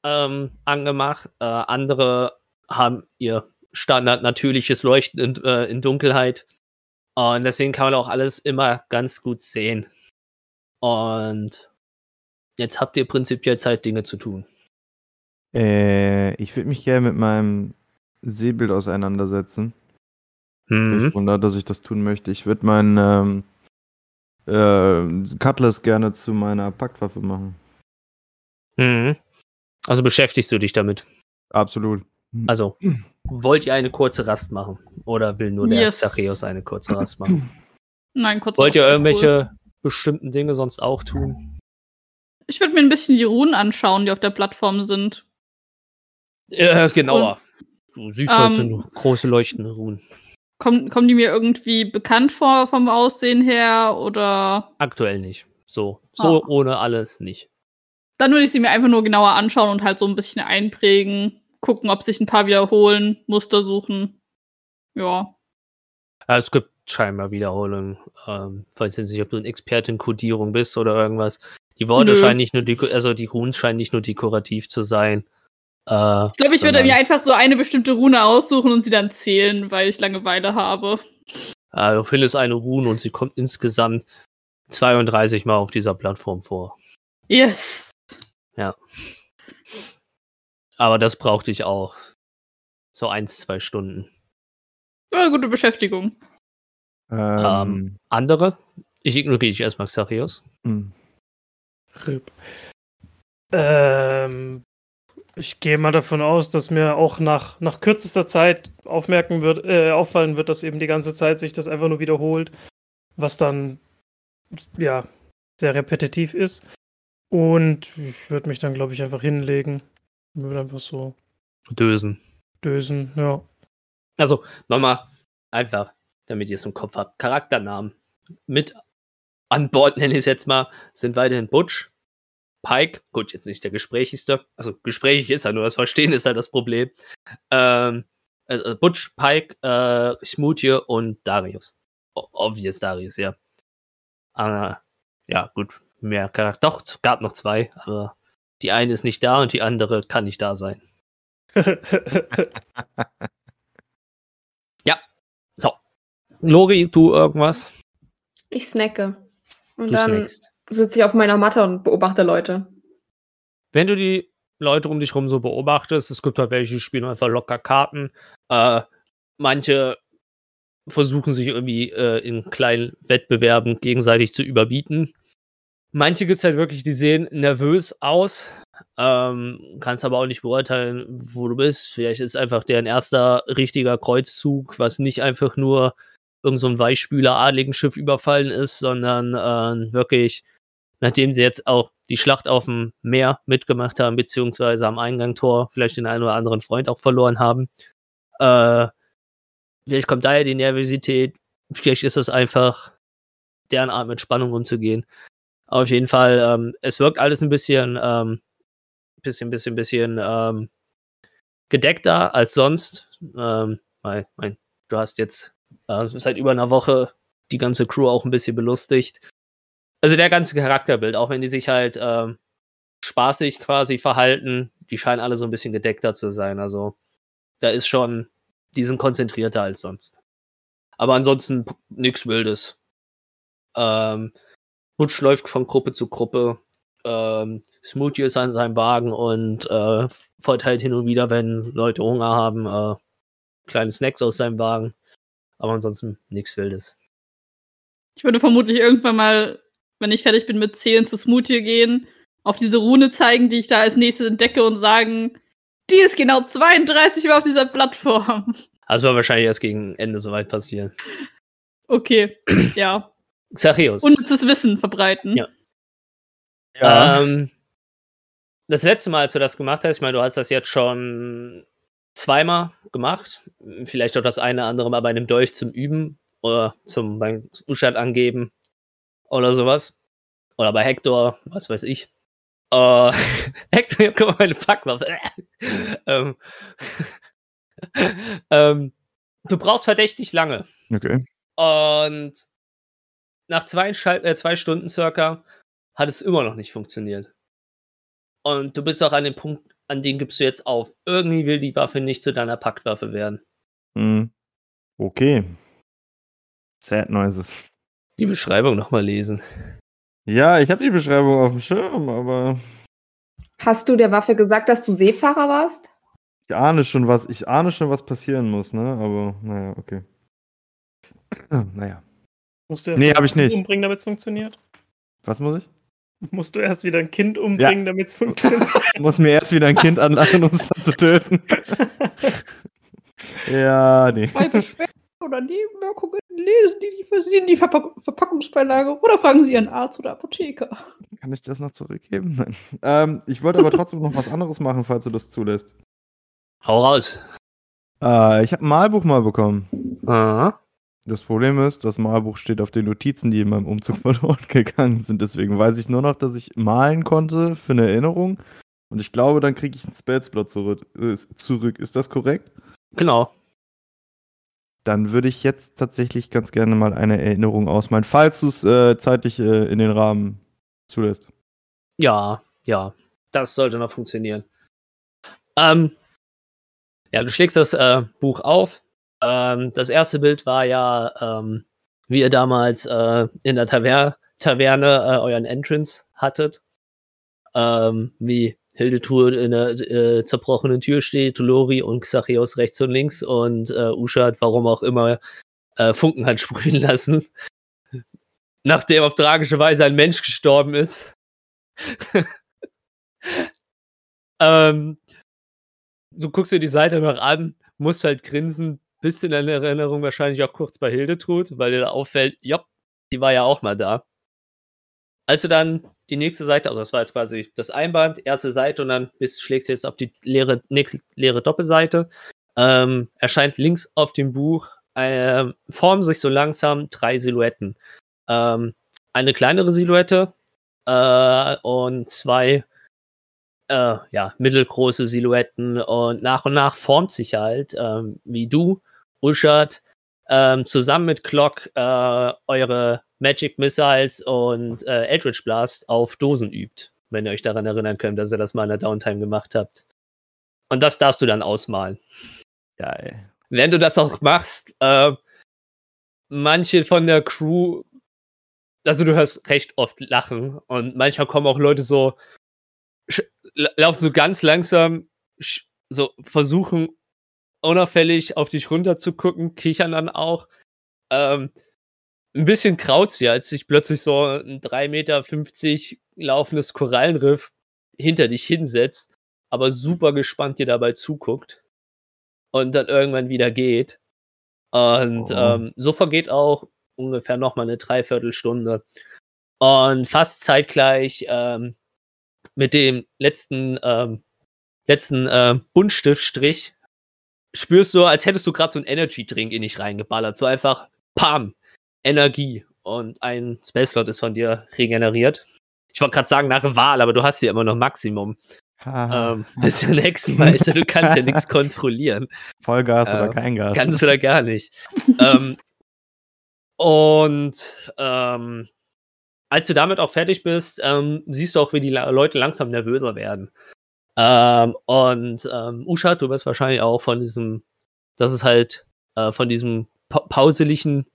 ähm, angemacht, äh, andere haben ihr Standard natürliches Leuchten in, äh, in Dunkelheit. Und deswegen kann man auch alles immer ganz gut sehen. Und jetzt habt ihr prinzipiell Zeit, Dinge zu tun. Äh, ich würde mich gerne mit meinem Sehbild auseinandersetzen. Mhm. Ich wundere, dass ich das tun möchte. Ich würde meinen ähm, äh, Cutlass gerne zu meiner Paktwaffe machen. Mhm. Also beschäftigst du dich damit. Absolut. Also, wollt ihr eine kurze Rast machen? Oder will nur der Yes. Zachäus eine kurze Rast machen? Nein, kurz wollt ihr irgendwelche bestimmten Dinge sonst auch tun? Ich würde mir ein bisschen die Runen anschauen, die auf der Plattform sind. Äh, genauer. Du siehst halt so Ähm, große leuchtende Ruhen. Kommen, kommen die mir irgendwie bekannt vor vom Aussehen her oder Aktuell nicht. So. So Ah. ohne alles nicht. dann würde ich sie mir einfach nur genauer anschauen und halt so ein bisschen einprägen, gucken, ob sich ein paar wiederholen, Muster suchen. Ja. Ja, es gibt scheinbar Wiederholungen. Ähm, weiß jetzt nicht, ob du ein Experte in Codierung bist oder irgendwas. Die Worte Nö. scheinen nicht nur, also die Runen scheinen nicht nur dekorativ zu sein. Äh, Ich glaube, ich würde mir einfach so eine bestimmte Rune aussuchen und sie dann zählen, weil ich Langeweile habe. äh, du findest eine Rune und sie kommt insgesamt 32 Mal auf dieser Plattform vor. Yes. Aber das brauchte ich auch. So eins, zwei Stunden. Ja, gute Beschäftigung. Ähm, Ähm, Andere? Ich ignoriere dich erstmal, Xarios. hm. RIP. Ähm, ich gehe mal davon aus, dass mir auch nach, nach kürzester Zeit aufmerken wird, äh, auffallen wird, dass eben die ganze Zeit sich das einfach nur wiederholt, was dann ja sehr repetitiv ist. Und ich würde mich dann, glaube ich, einfach hinlegen. Und würde einfach so Dösen. dösen, ja. Also, nochmal, einfach, damit ihr es im Kopf habt. Charakternamen mit an Bord, nenne ich es jetzt mal, sind weiterhin Butch, Pike, gut, jetzt nicht der gesprächigste, also gesprächig ist er, nur das Verstehen ist halt das Problem. Ähm, äh, Butch, Pike, äh, Smoothie und Darius. O obvious Darius, ja. Äh, ja, gut, mehr Charakter. Doch, es gab noch zwei, aber die eine ist nicht da und die andere kann nicht da sein. So. Lori, du irgendwas? Ich snacke. Und Du dann snackst. sitze ich auf meiner Matte und beobachte Leute. Wenn du die Leute um dich rum so beobachtest, es gibt halt welche, die spielen einfach locker Karten. Äh, manche versuchen sich irgendwie äh, in kleinen Wettbewerben gegenseitig zu überbieten. Manche gibt es halt wirklich, die sehen nervös aus. Ähm, kannst aber auch nicht beurteilen, wo du bist. Vielleicht ist einfach deren erster richtiger Kreuzzug, was nicht einfach nur irgend so ein Weichspüler adligen Schiff überfallen ist, sondern äh, wirklich, nachdem sie jetzt auch die Schlacht auf dem Meer mitgemacht haben, beziehungsweise am Eingangtor vielleicht den einen oder anderen Freund auch verloren haben. Äh, vielleicht kommt daher die Nervosität, vielleicht ist das einfach deren Art mit Spannung umzugehen. Auf jeden Fall, ähm, es wirkt alles ein bisschen, ähm, bisschen, bisschen, bisschen ähm, gedeckter als sonst. Ähm, weil, mein, du hast jetzt äh, seit über einer Woche die ganze Crew auch ein bisschen belustigt. Also der ganze Charakterbild, auch wenn die sich halt ähm, spaßig quasi verhalten, die scheinen alle so ein bisschen gedeckter zu sein. Also da ist schon, die sind konzentrierter als sonst. Aber ansonsten nix Wildes. Ähm, Butch läuft von Gruppe zu Gruppe. Ähm, Smoothie ist an seinem Wagen und äh, verteilt hin und wieder, wenn Leute Hunger haben, äh, kleine Snacks aus seinem Wagen. Aber ansonsten nichts Wildes. Ich würde vermutlich irgendwann mal, wenn ich fertig bin mit Zählen zu Smoothie gehen, auf diese Rune zeigen, die ich da als nächstes entdecke und sagen, die ist genau 32 Mal auf dieser Plattform. Also wird wahrscheinlich erst gegen Ende soweit passieren. Okay, ja. Xachios. Unnützes Wissen verbreiten. Ja. Ja. Ähm, das letzte Mal, als du das gemacht hast, ich meine, du hast das jetzt schon zweimal gemacht. Vielleicht auch das eine andere Mal bei einem Dolch zum Üben oder zum beim Zustand angeben oder sowas. Oder bei Hector, was weiß ich. Äh, Hector, guck mal, meine Packwaffe. ähm, ähm, du brauchst verdächtig lange. Okay. Und nach zwei, äh, zwei Stunden circa hat es immer noch nicht funktioniert. Und du bist auch an dem Punkt, an dem gibst du jetzt auf. Irgendwie will die Waffe nicht zu deiner Paktwaffe werden. Hm. Okay. Sad Noises. Die Beschreibung nochmal lesen. Ja, ich habe die Beschreibung auf dem Schirm, aber Hast du der Waffe gesagt, dass du Seefahrer warst? ich ahne schon was, ich ahne schon, was passieren muss, ne? Aber naja, okay. naja. Musst du erst Nee, hab ich nicht. umbringen, damit es funktioniert? Was muss ich? Musst du erst wieder ein Kind umbringen, damit es funktioniert? Ich muss mir erst wieder ein Kind anlachen, um es dann zu töten. ja, nee. Bei Beschwerden oder Nebenwirkungen lesen die, die die Verpack Verpackungsbeilage oder fragen Sie Ihren Arzt oder Apotheker. Kann ich das noch zurückgeben? Nein. Ähm, ich wollte aber trotzdem noch was anderes machen, falls du das zulässt. Hau raus. Äh, ich habe ein Malbuch mal bekommen. Aha. Das Problem ist, das Malbuch steht auf den Notizen, die in meinem Umzug verloren gegangen sind. Deswegen weiß ich nur noch, dass ich malen konnte für eine Erinnerung. Und ich glaube, dann kriege ich einen Spellslot zurück. Zurück. Ist das korrekt? Genau. Dann würde ich jetzt tatsächlich ganz gerne mal eine Erinnerung ausmalen, falls du es äh, zeitlich äh, in den Rahmen zulässt. Ja, ja. Das sollte noch funktionieren. Ähm, ja, du schlägst das äh, Buch auf. Ähm, das erste Bild war ja, ähm, wie ihr damals äh, in der Taver Taverne äh, euren Entrance hattet. Ähm, wie Hildetrud in der äh, zerbrochenen Tür steht, Lori und Xachios rechts und links und äh, Uschat, warum auch immer, äh, Funken hat sprühen lassen. Nachdem auf tragische Weise ein Mensch gestorben ist. ähm, du guckst dir die Seite noch an, musst halt grinsen, bist in Erinnerung wahrscheinlich auch kurz bei Hildetrud, weil dir da auffällt, ja, die war ja auch mal da. Als du dann die nächste Seite, also das war jetzt quasi das Einband, erste Seite und dann bist, schlägst du jetzt auf die leere, nächste leere Doppelseite, ähm, erscheint links auf dem Buch, äh, formen sich so langsam drei Silhouetten. Ähm, eine kleinere Silhouette äh, und zwei äh, ja, mittelgroße Silhouetten und nach und nach formt sich halt, ähm, wie du, Uschat, ähm, zusammen mit Clock äh, eure Magic Missiles und äh, Eldritch Blast auf Dosen übt, wenn ihr euch daran erinnern könnt, dass ihr das mal in der Downtime gemacht habt. Und das darfst du dann ausmalen. Geil. Wenn du das auch machst, äh, manche von der Crew, also du hörst recht oft lachen und manchmal kommen auch Leute so, laufen so ganz langsam, so versuchen unauffällig auf dich runter zu gucken, kichern dann auch. Ähm, ein bisschen kraut's ja, als sich plötzlich so ein 3,50 Meter laufendes Korallenriff hinter dich hinsetzt, aber super gespannt dir dabei zuguckt und dann irgendwann wieder geht. Und Oh. ähm, so vergeht auch ungefähr noch mal eine Dreiviertelstunde. Und fast zeitgleich ähm, mit dem letzten, ähm, letzten äh, Buntstiftstrich spürst du, als hättest du gerade so einen Energy-Drink in dich reingeballert. So einfach, pam, Energie. Und ein Spellslot ist von dir regeneriert. Ich wollte gerade sagen nach Wahl, aber du hast ja immer noch Maximum. Haha. Ähm, bist ja ein Hexenmeister, du kannst ja nichts kontrollieren. Vollgas äh, oder kein Gas? Ganz oder gar nicht. ähm, und ähm, als du damit auch fertig bist, ähm, siehst du auch, wie die La Leute langsam nervöser werden. Ähm, und ähm, Usha, du wirst wahrscheinlich auch von diesem, das ist halt äh, von diesem pa pauseligen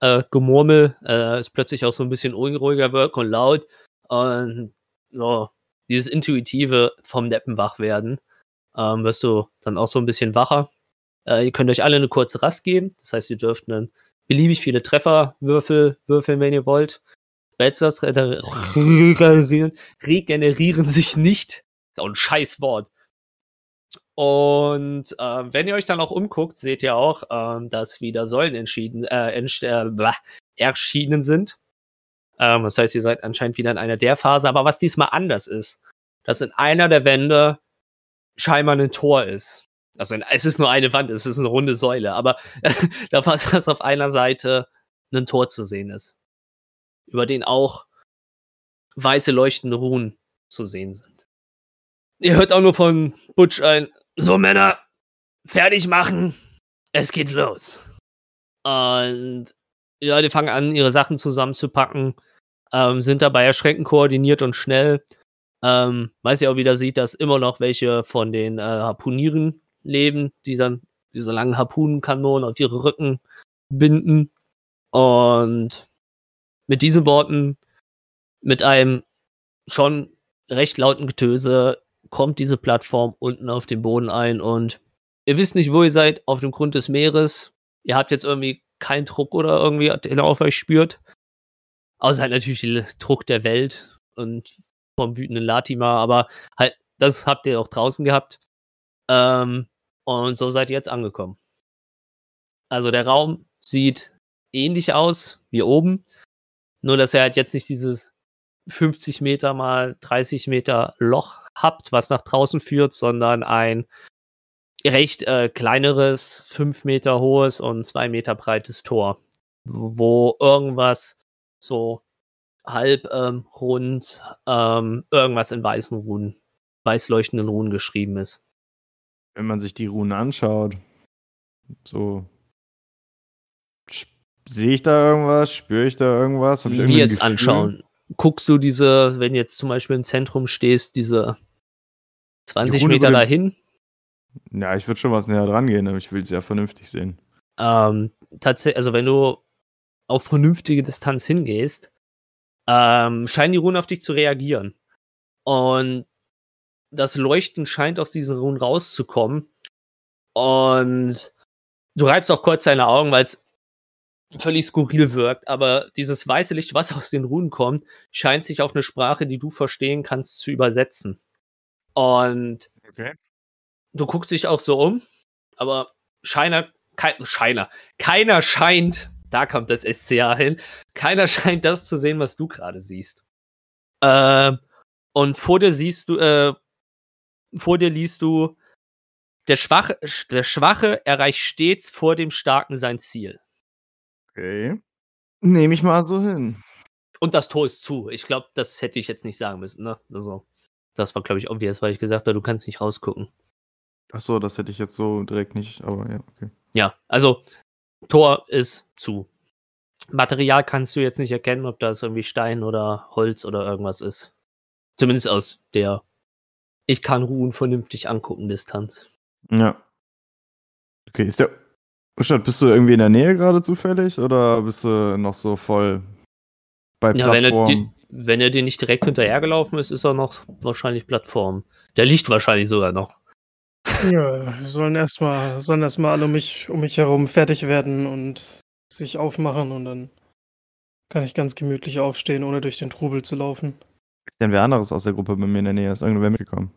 äh, Gemurmel, äh, ist plötzlich auch so ein bisschen unruhiger wird und laut und so dieses intuitive vom Deppen wach werden, ähm, wirst du dann auch so ein bisschen wacher. Äh, ihr könnt euch alle eine kurze Rast geben. Das heißt, ihr dürft einen beliebig viele Trefferwürfel würfeln, wenn ihr wollt. Spellslots regenerieren, regenerieren sich nicht. Ist auch ein scheiß Wort. Und äh, wenn ihr euch dann auch umguckt, seht ihr auch, ähm, dass wieder Säulen entschieden, äh, äh, blah, erschienen sind. Ähm, das heißt, ihr seid anscheinend wieder in einer der Phase. Aber was diesmal anders ist, dass in einer der Wände scheinbar ein Tor ist. Also es ist nur eine Wand, es ist eine runde Säule, aber da war dass auf einer Seite ein Tor zu sehen ist. Über den auch weiße leuchtende Runen zu sehen sind. Ihr hört auch nur von Butch ein, so Männer, fertig machen, es geht los. Und ja, die fangen an, ihre Sachen zusammenzupacken, ähm, sind dabei erschreckend koordiniert und schnell. Ähm, weiß ja auch wieder sieht, dass immer noch welche von den äh, Harpunieren leben, die dann diese langen Harpunenkanonen auf ihre Rücken binden. Und mit diesen Worten, mit einem schon recht lauten Getöse, kommt diese Plattform unten auf den Boden ein und ihr wisst nicht, wo ihr seid, auf dem Grund des Meeres. Ihr habt jetzt irgendwie keinen Druck oder irgendwie, den ihr auf euch spürt. Außer halt natürlich den Druck der Welt und vom wütenden Latimer, aber halt, das habt ihr auch draußen gehabt. Ähm, und so seid ihr jetzt angekommen. Also der Raum sieht ähnlich aus wie oben, nur dass er halt jetzt nicht dieses 50 Meter mal 30 Meter Loch habt, was nach draußen führt, sondern ein recht äh, kleineres, 5 Meter hohes und 2 Meter breites Tor, wo irgendwas so halb ähm, rund, ähm, irgendwas in weißen Runen, weiß leuchtenden Runen geschrieben ist. Wenn man sich die Runen anschaut, so sehe ich da irgendwas, spüre ich da irgendwas? Hab ich Wie jetzt Gefühl? anschauen. Guckst du diese, wenn du jetzt zum Beispiel im Zentrum stehst, diese 20 Meter dahin? Ja, ich würde schon was näher dran gehen, aber ich will es ja vernünftig sehen. Ähm, tatsächlich, also wenn du auf vernünftige Distanz hingehst, ähm, scheinen die Runen auf dich zu reagieren. Und das Leuchten scheint aus diesen Runen rauszukommen. Und du reibst auch kurz deine Augen, weil es völlig skurril wirkt, aber dieses weiße Licht, was aus den Runen kommt, scheint sich auf eine Sprache, die du verstehen kannst, zu übersetzen. Und okay. du guckst dich auch so um, aber Scheiner, kein, Scheiner, keiner scheint da kommt das SCA hin. Keiner scheint das zu sehen, was du gerade siehst. Äh, und vor dir siehst du, äh, vor dir liest du, der Schwache, der Schwache erreicht stets vor dem Starken sein Ziel. Okay. Nehme ich mal so hin. Und das Tor ist zu. Ich glaube, das hätte ich jetzt nicht sagen müssen, ne? Also, das war, glaube ich, obvious, weil ich gesagt habe, du kannst nicht rausgucken. Ach so, das hätte ich jetzt so direkt nicht, aber ja, okay. Ja, also Tor ist zu. Material kannst du jetzt nicht erkennen, ob das irgendwie Stein oder Holz oder irgendwas ist. Zumindest aus der ich kann Ruhen vernünftig angucken Distanz. Ja. Okay, ist der Stadt, bist du irgendwie in der Nähe gerade zufällig oder bist du noch so voll bei Plattform? Ja, wenn er, die, wenn er dir nicht direkt hinterhergelaufen ist, ist er noch wahrscheinlich Plattform. Der liegt wahrscheinlich sogar noch. Ja, sollen erstmal sollen erstmal alle um mich, um mich herum fertig werden und sich aufmachen und dann kann ich ganz gemütlich aufstehen, ohne durch den Trubel zu laufen. Denn wer anderes aus der Gruppe bei mir in der Nähe ist irgendwer mitgekommen.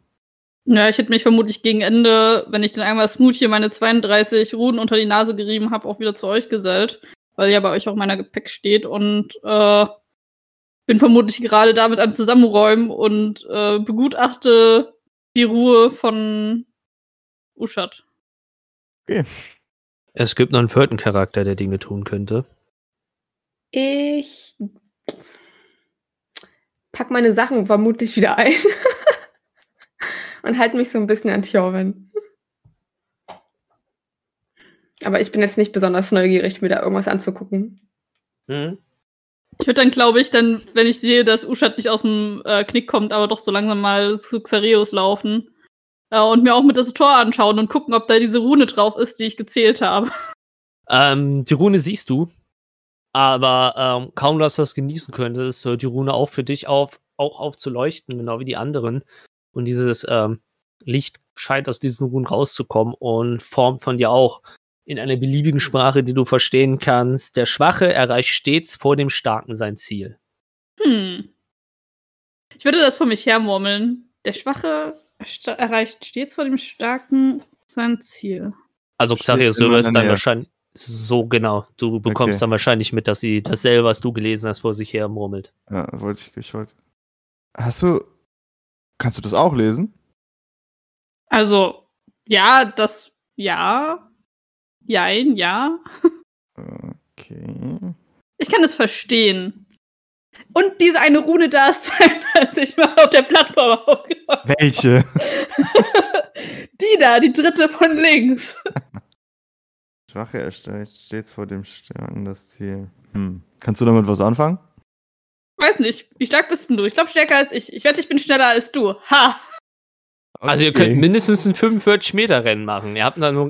Ja, ich hätte mich vermutlich gegen Ende, wenn ich dann einmal smooth hier meine 32 Ruhen unter die Nase gerieben habe, auch wieder zu euch gesellt, weil ja bei euch auch meiner Gepäck steht und äh, bin vermutlich gerade da mit einem Zusammenräumen und äh, begutachte die Ruhe von Uschat. Okay. Es gibt noch einen vierten Charakter, der Dinge tun könnte. Ich pack meine Sachen vermutlich wieder ein und halte mich so ein bisschen an Thorven. Aber ich bin jetzt nicht besonders neugierig, mir da irgendwas anzugucken. Mhm. Ich würde dann, glaube ich, dann, wenn ich sehe, dass Uschat nicht aus dem äh, Knick kommt, aber doch so langsam mal zu Xareus laufen, äh, und mir auch mit das Tor anschauen und gucken, ob da diese Rune drauf ist, die ich gezählt habe. Ähm, die Rune siehst du, aber ähm, kaum dass du das genießen könntest, hört die Rune auch für dich auf, auch auf zu leuchten, genau wie die anderen. Und dieses ähm, Licht scheint aus diesen Runen rauszukommen und formt von dir auch in einer beliebigen Sprache, die du verstehen kannst. Der Schwache erreicht stets vor dem Starken sein Ziel. Hm. Ich würde das vor mich hermurmeln. Der Schwache erreicht stets vor dem Starken sein Ziel. Also Xarius Silber ist dann wahrscheinlich so genau. Du bekommst okay. dann wahrscheinlich mit, dass sie dasselbe, was du gelesen hast, vor sich her murmelt. Ja, wollte ich, ich wollte. Hast du. Kannst du das auch lesen? Also, ja, das. Ja. Jein, ja. Okay. Ich kann es verstehen. Und diese eine Rune da ist, als ich mal auf der Plattform aufgemacht Welche? Die da, die dritte von links. Schwache erstellt stets vor dem Stern das Ziel. Hm. Kannst du damit was anfangen? Weiß nicht. Wie stark bist denn du? Ich glaube stärker als ich. Ich wette, ich bin schneller als du. Ha! Okay. Also ihr könnt mindestens ein 45 Meter Rennen machen. Ihr habt dann nur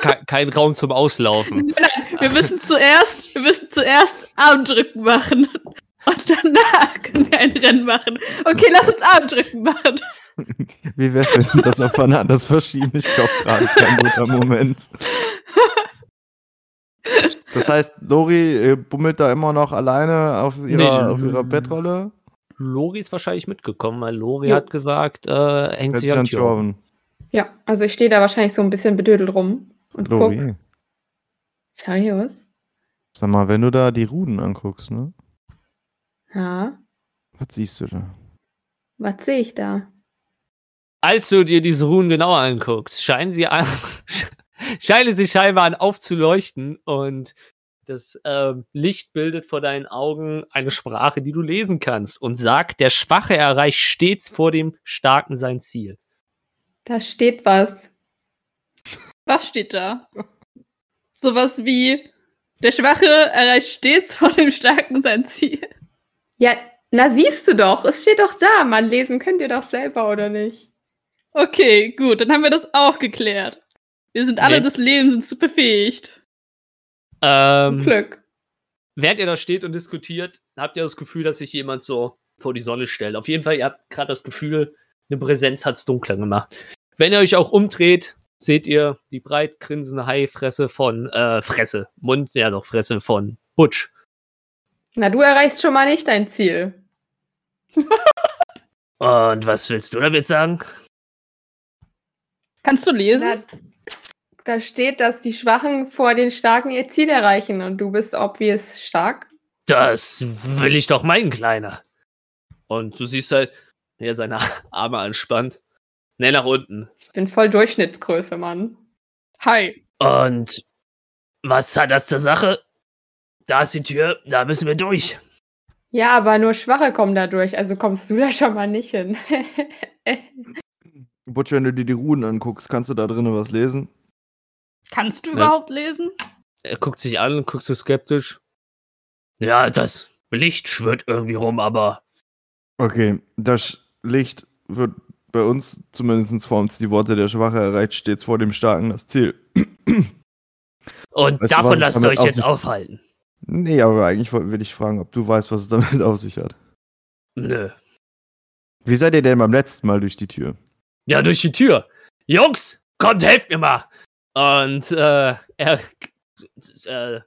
Ke kein Raum zum Auslaufen. Nein, wir müssen zuerst, wir müssen zuerst Armdrücken machen. Und danach können wir ein Rennen machen. Okay, lass uns Armdrücken machen. Wie wär's, wenn wir das aufeinander das verschieben? Ich glaube, gerade ist kein guter Moment. Das heißt, Lori äh, bummelt da immer noch alleine auf ihrer, Nee. auf ihrer Bettrolle. Lori ist wahrscheinlich mitgekommen, weil Lori Jo. hat gesagt, äh, hängt sich an an Tür. Torben. Ja, also ich stehe da wahrscheinlich so ein bisschen bedödelt rum und guck. Lori, Seriös? sag mal, wenn du da die Ruden anguckst, ne? Ja. Was siehst du da? Was sehe ich da? Als du dir diese Runen genauer anguckst, scheinen sie an, scheinen sie scheinbar an aufzuleuchten und das ähm, Licht bildet vor deinen Augen eine Sprache, die du lesen kannst und sagt, der Schwache erreicht stets vor dem Starken sein Ziel. Da steht was. Was steht da? Sowas wie, der Schwache erreicht stets vor dem Starken sein Ziel. Ja, na siehst du doch. Es steht doch da. Mann, lesen könnt ihr doch selber, oder nicht? Okay, gut, dann haben wir das auch geklärt. Wir sind alle des Lebens sind zu befähigt. Ähm, Glück. während ihr da steht und diskutiert, habt ihr das Gefühl, dass sich jemand so vor die Sonne stellt. Auf jeden Fall, ihr habt gerade das Gefühl, eine Präsenz hat's dunkler gemacht. Wenn ihr euch auch umdreht, seht ihr die breit grinsende Haifresse von, äh, Fresse, Mund, ja doch, Fresse von Butch. Na, du erreichst schon mal nicht dein Ziel. Und was willst du damit sagen? Kannst du lesen? Na, da steht, dass die Schwachen vor den Starken ihr Ziel erreichen und du bist obvious stark. Das will ich doch meinen, Kleiner. Und du siehst halt, wie er seine Arme anspannt. Ne, nach unten. Ich bin voll Durchschnittsgröße, Mann. Hi. Und was hat das zur Sache? Da ist die Tür, da müssen wir durch. Ja, aber nur Schwache kommen da durch, also kommst du da schon mal nicht hin. Butch, wenn du dir die Ruden anguckst, kannst du da drinnen was lesen? Kannst du Ja. überhaupt lesen? Er guckt sich an und guckt so skeptisch. Ja, das Licht schwirrt irgendwie rum, aber Okay, das Licht wird bei uns zumindest formt die Worte der Schwache erreicht stets vor dem Starken das Ziel. und Weißt du, davon es lasst ihr euch auf jetzt aufhalten. Nee, aber eigentlich will ich fragen, ob du weißt, was es damit auf sich hat. Nö. Wie seid ihr denn beim letzten Mal durch die Tür? Ja, durch die Tür. Jungs, kommt, helft mir mal. Und äh, er äh,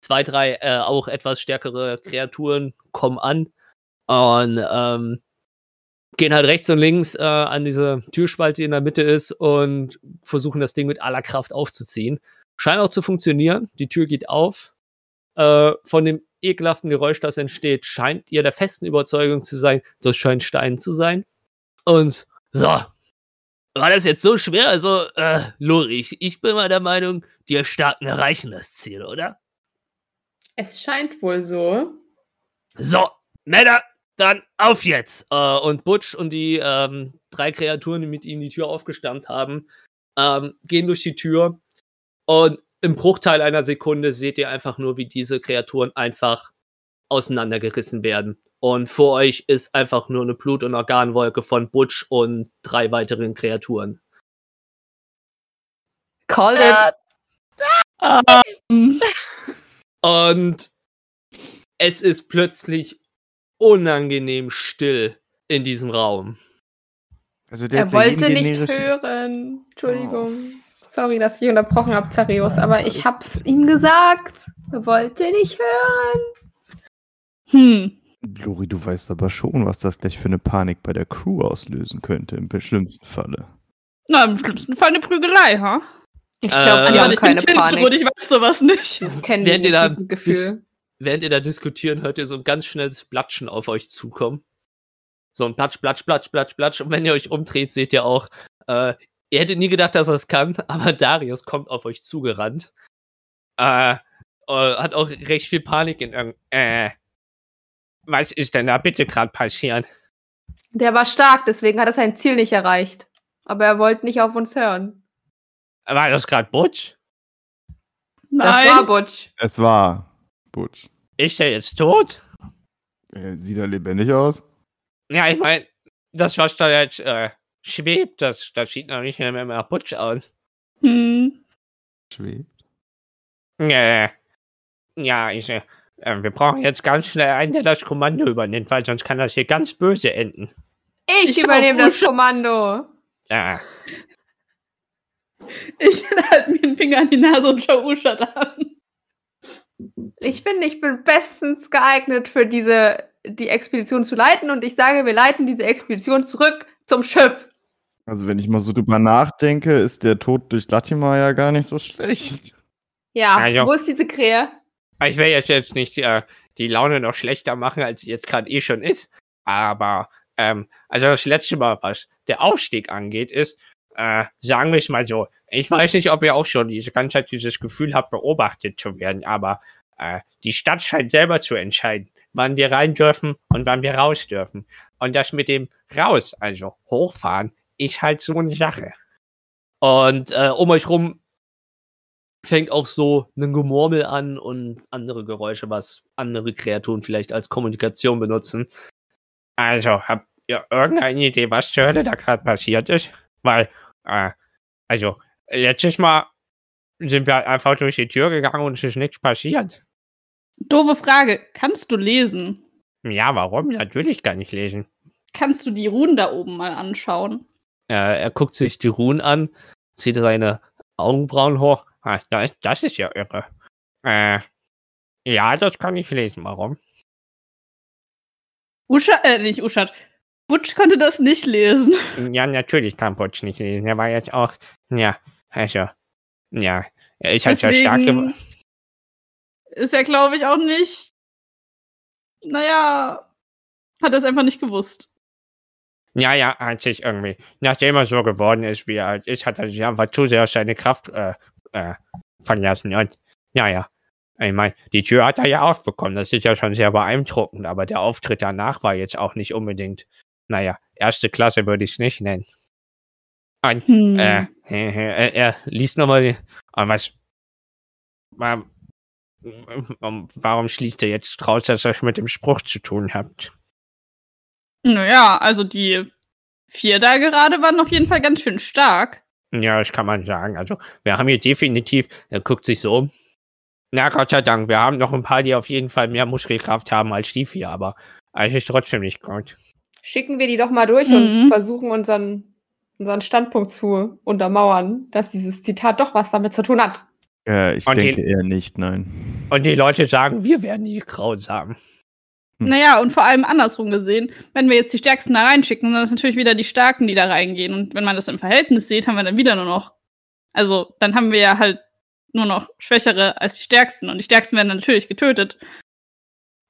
zwei, drei äh, auch etwas stärkere Kreaturen kommen an und ähm, gehen halt rechts und links äh, an diese Türspalte, die in der Mitte ist und versuchen das Ding mit aller Kraft aufzuziehen. Scheint auch zu funktionieren. Die Tür geht auf. Äh, von dem ekelhaften Geräusch, das entsteht, scheint ihr der festen Überzeugung zu sein, das scheint Stein zu sein. Und so, war das jetzt so schwer? Also, äh, Lori, ich, ich bin mal der Meinung, die Starken erreichen das Ziel, oder? es scheint wohl so. So, Männer, dann auf jetzt! Äh, und Butch und die ähm, drei Kreaturen, die mit ihm die Tür aufgestammt haben, ähm, gehen durch die Tür und im Bruchteil einer Sekunde seht ihr einfach nur, wie diese Kreaturen einfach auseinandergerissen werden. Und vor euch ist einfach nur eine Blut- und Organwolke von Butch und drei weiteren Kreaturen. Called it. Ähm, Und es ist plötzlich unangenehm still in diesem Raum. Also der Er wollte nicht hören. Entschuldigung. Sorry, dass ich unterbrochen habe, Zarius, aber ich hab's ihm gesagt. Er wollte nicht hören. hm. Lori, du weißt aber schon, was das gleich für eine Panik bei der Crew auslösen könnte, im schlimmsten Falle. Na, im schlimmsten Fall eine Prügelei, ha? Ich Äh, glaube, die haben ich keine bin Kind Panik. und ich weiß sowas nicht. Das kennen Während die ihr da nicht, Gefühl. Während ihr da diskutieren, hört ihr so ein ganz schnelles Platschen auf euch zukommen. So ein Platsch, Platsch, Platsch, Platsch, Platsch. Und wenn ihr euch umdreht, seht ihr auch, äh, ihr hättet nie gedacht, dass er es kann, aber Darius kommt auf euch zugerannt. Äh, äh, hat auch recht viel Panik in irgend. Äh, was ist denn da bitte gerade passiert? Der war stark, deswegen hat er sein Ziel nicht erreicht. Aber er wollte nicht auf uns hören. War das gerade Butch? Nein. Das war Butch. Es war Butch. Ist der jetzt tot? Äh, sieht er lebendig aus? Ja, ich meine, das, was da jetzt äh, schwebt, das, das sieht noch nicht mehr nach Butch aus. hm. schwebt. Äh, ja, ich, äh, wir brauchen jetzt ganz schnell einen, der das Kommando übernimmt, weil sonst kann das hier ganz böse enden. Ich, Ich übernehme das Kommando. Ja, Ich halte mir den Finger an die Nase und schau Uschat an. Ich finde, ich bin bestens geeignet für diese die Expedition zu leiten und ich sage, wir leiten diese Expedition zurück zum Schiff. Also, wenn ich mal so drüber nachdenke, ist der Tod durch Latimer ja gar nicht so schlecht. Ja, ja. wo ist diese Krähe? Ich will jetzt, jetzt nicht äh, die Laune noch schlechter machen, als sie jetzt gerade eh schon ist. Aber, ähm, also das letzte Mal, was der Aufstieg angeht, ist, äh, sagen wir es mal so, ich weiß nicht, ob ihr auch schon diese ganze Zeit dieses Gefühl habt, beobachtet zu werden, aber äh, die Stadt scheint selber zu entscheiden, wann wir rein dürfen und wann wir raus dürfen. Und das mit dem raus, also hochfahren, ist halt so eine Sache. Und äh, um euch rum fängt auch so ein Gemurmel an und andere Geräusche, was andere Kreaturen vielleicht als Kommunikation benutzen. Also, habt ihr irgendeine Idee, was zur Hölle da gerade passiert ist? Weil, äh, also, letztes Mal sind wir einfach durch die Tür gegangen und es ist nichts passiert. Doofe Frage. Kannst du lesen? Ja, warum? Natürlich kann ich lesen. Kannst du die Runen da oben mal anschauen? Äh, er guckt sich die Runen an, zieht seine Augenbrauen hoch. Ah, das, das ist ja irre. Äh, ja, das kann ich lesen. Warum? Usha, äh, nicht Uschat. Butch konnte das nicht lesen. Ja, natürlich kann Putsch nicht lesen. Er war jetzt auch, ja, also, ja, er ist halt sehr stark geworden. Ist er, glaube ich, auch nicht. Naja, hat er es einfach nicht gewusst. Ja, ja, hat sich irgendwie, nachdem er so geworden ist, wie er ist, hat er sich einfach zu sehr seine Kraft äh, äh, verlassen. Und naja, ich meine, die Tür hat er ja aufbekommen. Das ist ja schon sehr beeindruckend, aber der Auftritt danach war jetzt auch nicht unbedingt, naja, erste Klasse würde ich es nicht nennen. Und, Hm. äh, er, er liest nochmal, was, wa- warum, schließt er jetzt raus, dass er mit dem Spruch zu tun habt? Naja, also die vier da gerade waren auf jeden Fall ganz schön stark. Ja, das kann man sagen. Also, wir haben hier definitiv, er guckt sich so um. Na, Gott sei Dank, wir haben noch ein paar, die auf jeden Fall mehr Muskelkraft haben als die vier, aber es ist trotzdem nicht gut. Schicken wir die doch mal durch Mhm. und versuchen unseren, unseren Standpunkt zu untermauern, dass dieses Zitat doch was damit zu tun hat. Äh, ich Und die- denke eher nicht, nein. Und die Leute sagen, wir werden die grausam. Hm. Naja, und vor allem andersrum gesehen, wenn wir jetzt die Stärksten da reinschicken, dann sind es natürlich wieder die Starken, die da reingehen. Und wenn man das im Verhältnis sieht, haben wir dann wieder nur noch. Also, dann haben wir ja halt nur noch Schwächere als die Stärksten. Und die Stärksten werden dann natürlich getötet.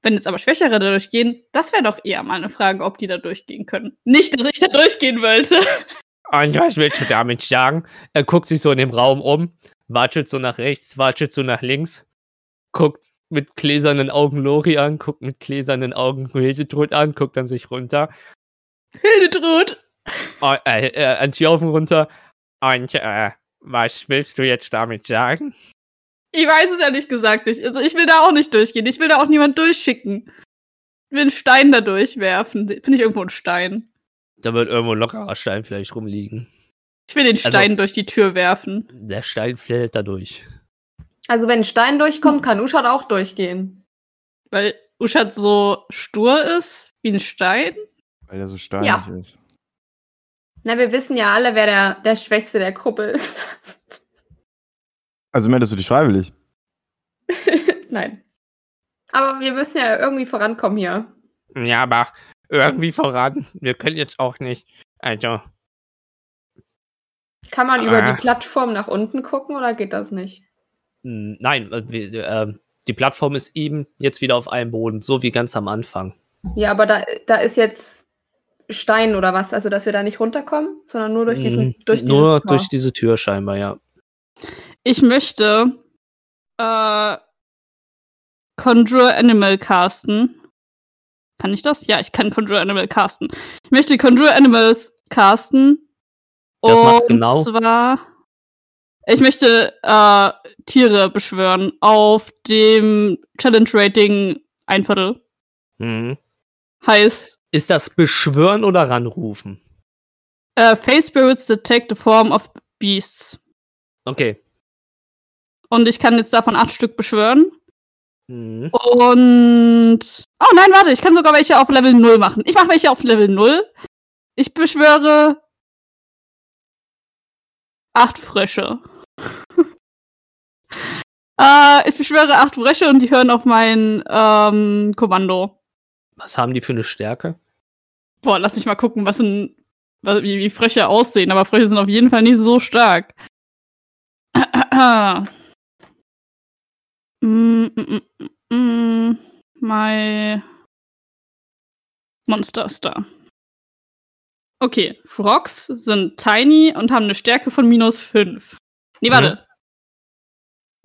Wenn jetzt aber Schwächere da durchgehen, das wäre doch eher mal eine Frage, ob die da durchgehen können. Nicht, dass ich da durchgehen wollte. Und was willst du damit sagen? Er guckt sich so in dem Raum um, watschelt so nach rechts, watschelt so nach links, guckt mit gläsernen Augen Lori an, guckt mit gläsernen Augen Hildetrud an, guckt dann sich runter, Hildetrud. Oh, äh, äh, an Tjaufen runter. Und, äh, was willst du jetzt damit sagen? Ich weiß es ehrlich gesagt nicht. Also, ich will da auch nicht durchgehen. Ich will da auch niemand durchschicken. Ich will einen Stein da durchwerfen. Finde ich irgendwo einen Stein. Da wird irgendwo ein lockerer Stein vielleicht rumliegen. Ich will den Also- Stein durch die Tür werfen. Der Stein fällt da durch. Also wenn ein Stein durchkommt, kann Uschat auch durchgehen. Weil Uschat so stur ist wie ein Stein. Weil er so steinig Ja. ist. Na, wir wissen ja alle, wer der, der Schwächste der Gruppe ist. Also meldest du dich freiwillig? Nein. Aber wir müssen ja irgendwie vorankommen hier. Ja, aber irgendwie voran. Wir können jetzt auch nicht. Also, Kann man über Ah. die Plattform nach unten gucken oder geht das nicht? Hm, Nein, äh, äh, die Plattform ist eben jetzt wieder auf einem Boden, so wie ganz am Anfang. Ja, aber da, da ist jetzt Stein oder was, also dass wir da nicht runterkommen, sondern nur durch diesen Hm, durch Nur durch diese Tür scheinbar, ja. Ich möchte äh, Conjure Animal casten. Kann ich das? Ja, ich kann Conjure Animal casten. Ich möchte Conjure Animals casten. Das macht und genau- zwar. Ich möchte äh, Tiere beschwören auf dem Challenge Rating ein Viertel. Hm. Heißt, Ist das Beschwören oder Ranrufen? äh, Face Spirits that take the form of beasts. Okay. Und ich kann jetzt davon acht Stück beschwören. Mhm. Und. Oh nein, warte, ich kann sogar welche auf Level 0 machen. Ich mache welche auf Level 0. Ich beschwöre acht Frösche. Äh, ich beschwöre acht Frösche und die hören auf mein ähm, Kommando. Was haben die für eine Stärke? Boah, lass mich mal gucken, was ein, was, wie, wie Frösche aussehen. Aber Frösche sind auf jeden Fall nicht so stark. mm, mm, mm, mm, my Monster da. Okay, Frogs sind tiny und haben eine Stärke von minus 5. Nee, warte.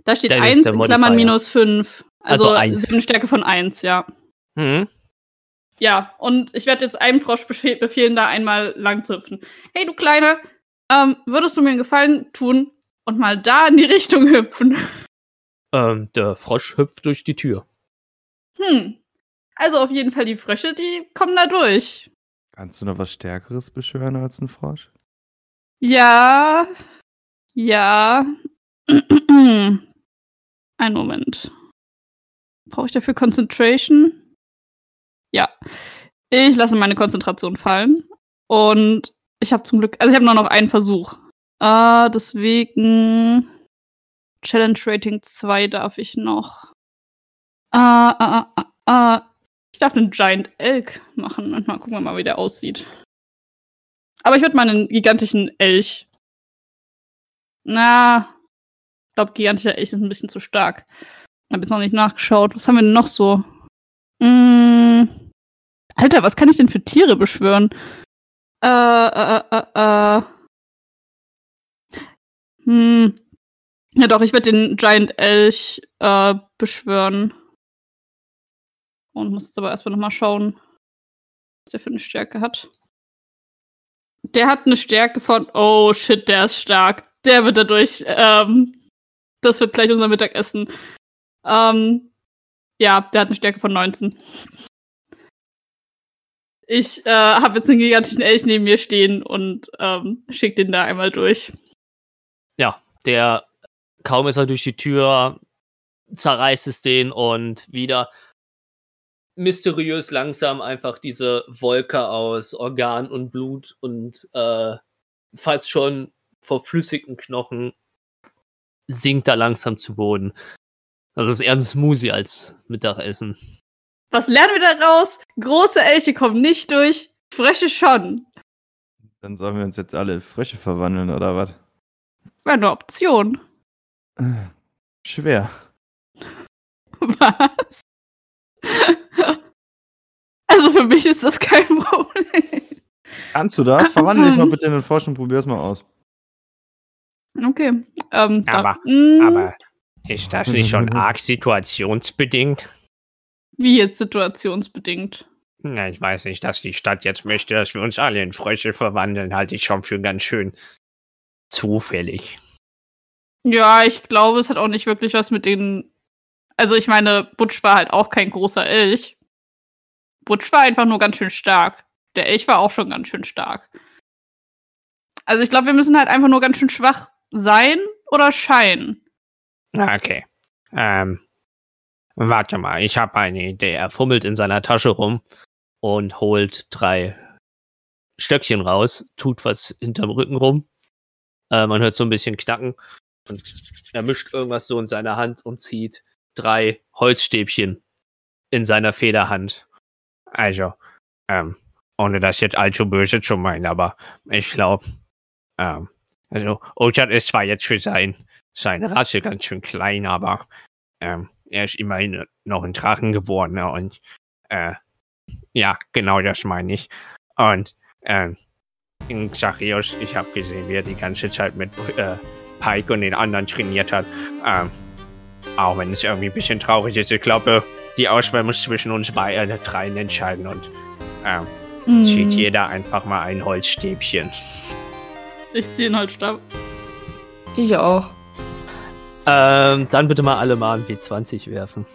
Da steht Dann ist 1 der in Klammern minus 5. Also Also, eins. sie haben eine Stärke von 1, ja. Mhm. Ja, und ich werde jetzt einem Frosch befe- befehlen, da einmal lang zu hüpfen. Hey, du Kleiner, ähm, würdest du mir einen Gefallen tun und mal da in die Richtung hüpfen? Ähm, der Frosch hüpft durch die Tür. Hm. Also auf jeden Fall die Frösche, die kommen da durch. Kannst du noch was Stärkeres beschwören als ein Frosch? Ja. Ja. Einen Moment. Brauche ich dafür Concentration? Ja. Ich lasse meine Konzentration fallen. Und ich habe zum Glück, also ich habe nur noch einen Versuch. Äh, deswegen Challenge Rating 2 darf ich noch. Äh, äh, äh, äh, ich darf einen Giant Elk machen und mal gucken wir mal, wie der aussieht. Aber ich würde mal einen gigantischen Elch. Na, glaube, gigantischer Elch ist ein bisschen zu stark. Hab jetzt noch nicht nachgeschaut. Was haben wir denn noch so? Mm, Alter, was kann ich denn für Tiere beschwören? Äh, äh, äh, äh, äh. Hm. Ja doch, ich werde den Giant Elch äh, beschwören. Und muss jetzt aber erstmal nochmal schauen, was der für eine Stärke hat. Der hat eine Stärke von, oh shit, der ist stark. Der wird dadurch, ähm, das wird gleich unser Mittagessen. Ähm, ja, der hat eine Stärke von 19. Ich äh, habe jetzt einen gigantischen Elch neben mir stehen und ähm, schick den da einmal durch. Ja, der kaum ist er durch die Tür, zerreißt es den und wieder mysteriös langsam einfach diese Wolke aus Organ und Blut und äh, fast schon verflüssigten Knochen sinkt da langsam zu Boden. Also das ist eher ein Smoothie als Mittagessen. Was lernen wir daraus? Große Elche kommen nicht durch, Frösche schon. Dann sollen wir uns jetzt alle in Frösche verwandeln, oder was? Wäre eine Option. Schwer. Was? Also für mich ist das kein Problem. Kannst du das? Verwandle dich mal bitte in den Frosch und probier's mal aus. Okay. Ähm, da- Aber- Mm, Aber ist das nicht schon arg situationsbedingt? Wie jetzt situationsbedingt? Na, ich weiß nicht, dass die Stadt jetzt möchte, dass wir uns alle in Frösche verwandeln, halte ich schon für ganz schön zufällig. Ja, ich glaube, es hat auch nicht wirklich was mit den. Also ich meine, Butch war halt auch kein großer Elch. Butch war einfach nur ganz schön stark. Der Elch war auch schon ganz schön stark. Also ich glaube, wir müssen halt einfach nur ganz schön schwach sein oder scheinen. Ah, Okay. Ähm, warte mal, ich habe eine Idee. Er fummelt in seiner Tasche rum und holt drei Stöckchen raus, tut was hinterm Rücken rum. Äh, man hört so ein bisschen knacken und er mischt irgendwas so in seiner Hand und zieht drei Holzstäbchen in seiner Federhand. Also, ähm, ohne das jetzt allzu böse zu meinen, aber ich glaube, ähm, also, Ochard ist zwar jetzt für sein, seine Rasse ganz schön klein, aber ähm, er ist immerhin noch ein Drachengeborener und äh, ja, genau das meine ich. Und ähm, in Xachios, ich habe gesehen, wie er die ganze Zeit mit äh, Pike und den anderen trainiert hat. Ähm, auch wenn es irgendwie ein bisschen traurig ist, ich glaube, die Auswahl muss zwischen uns beiden äh, dreien entscheiden und ähm, Hm, zieht jeder einfach mal ein Holzstäbchen. Ich ziehe einen Holzstab. Ich auch. Ähm, dann bitte mal alle mal ein W20 werfen.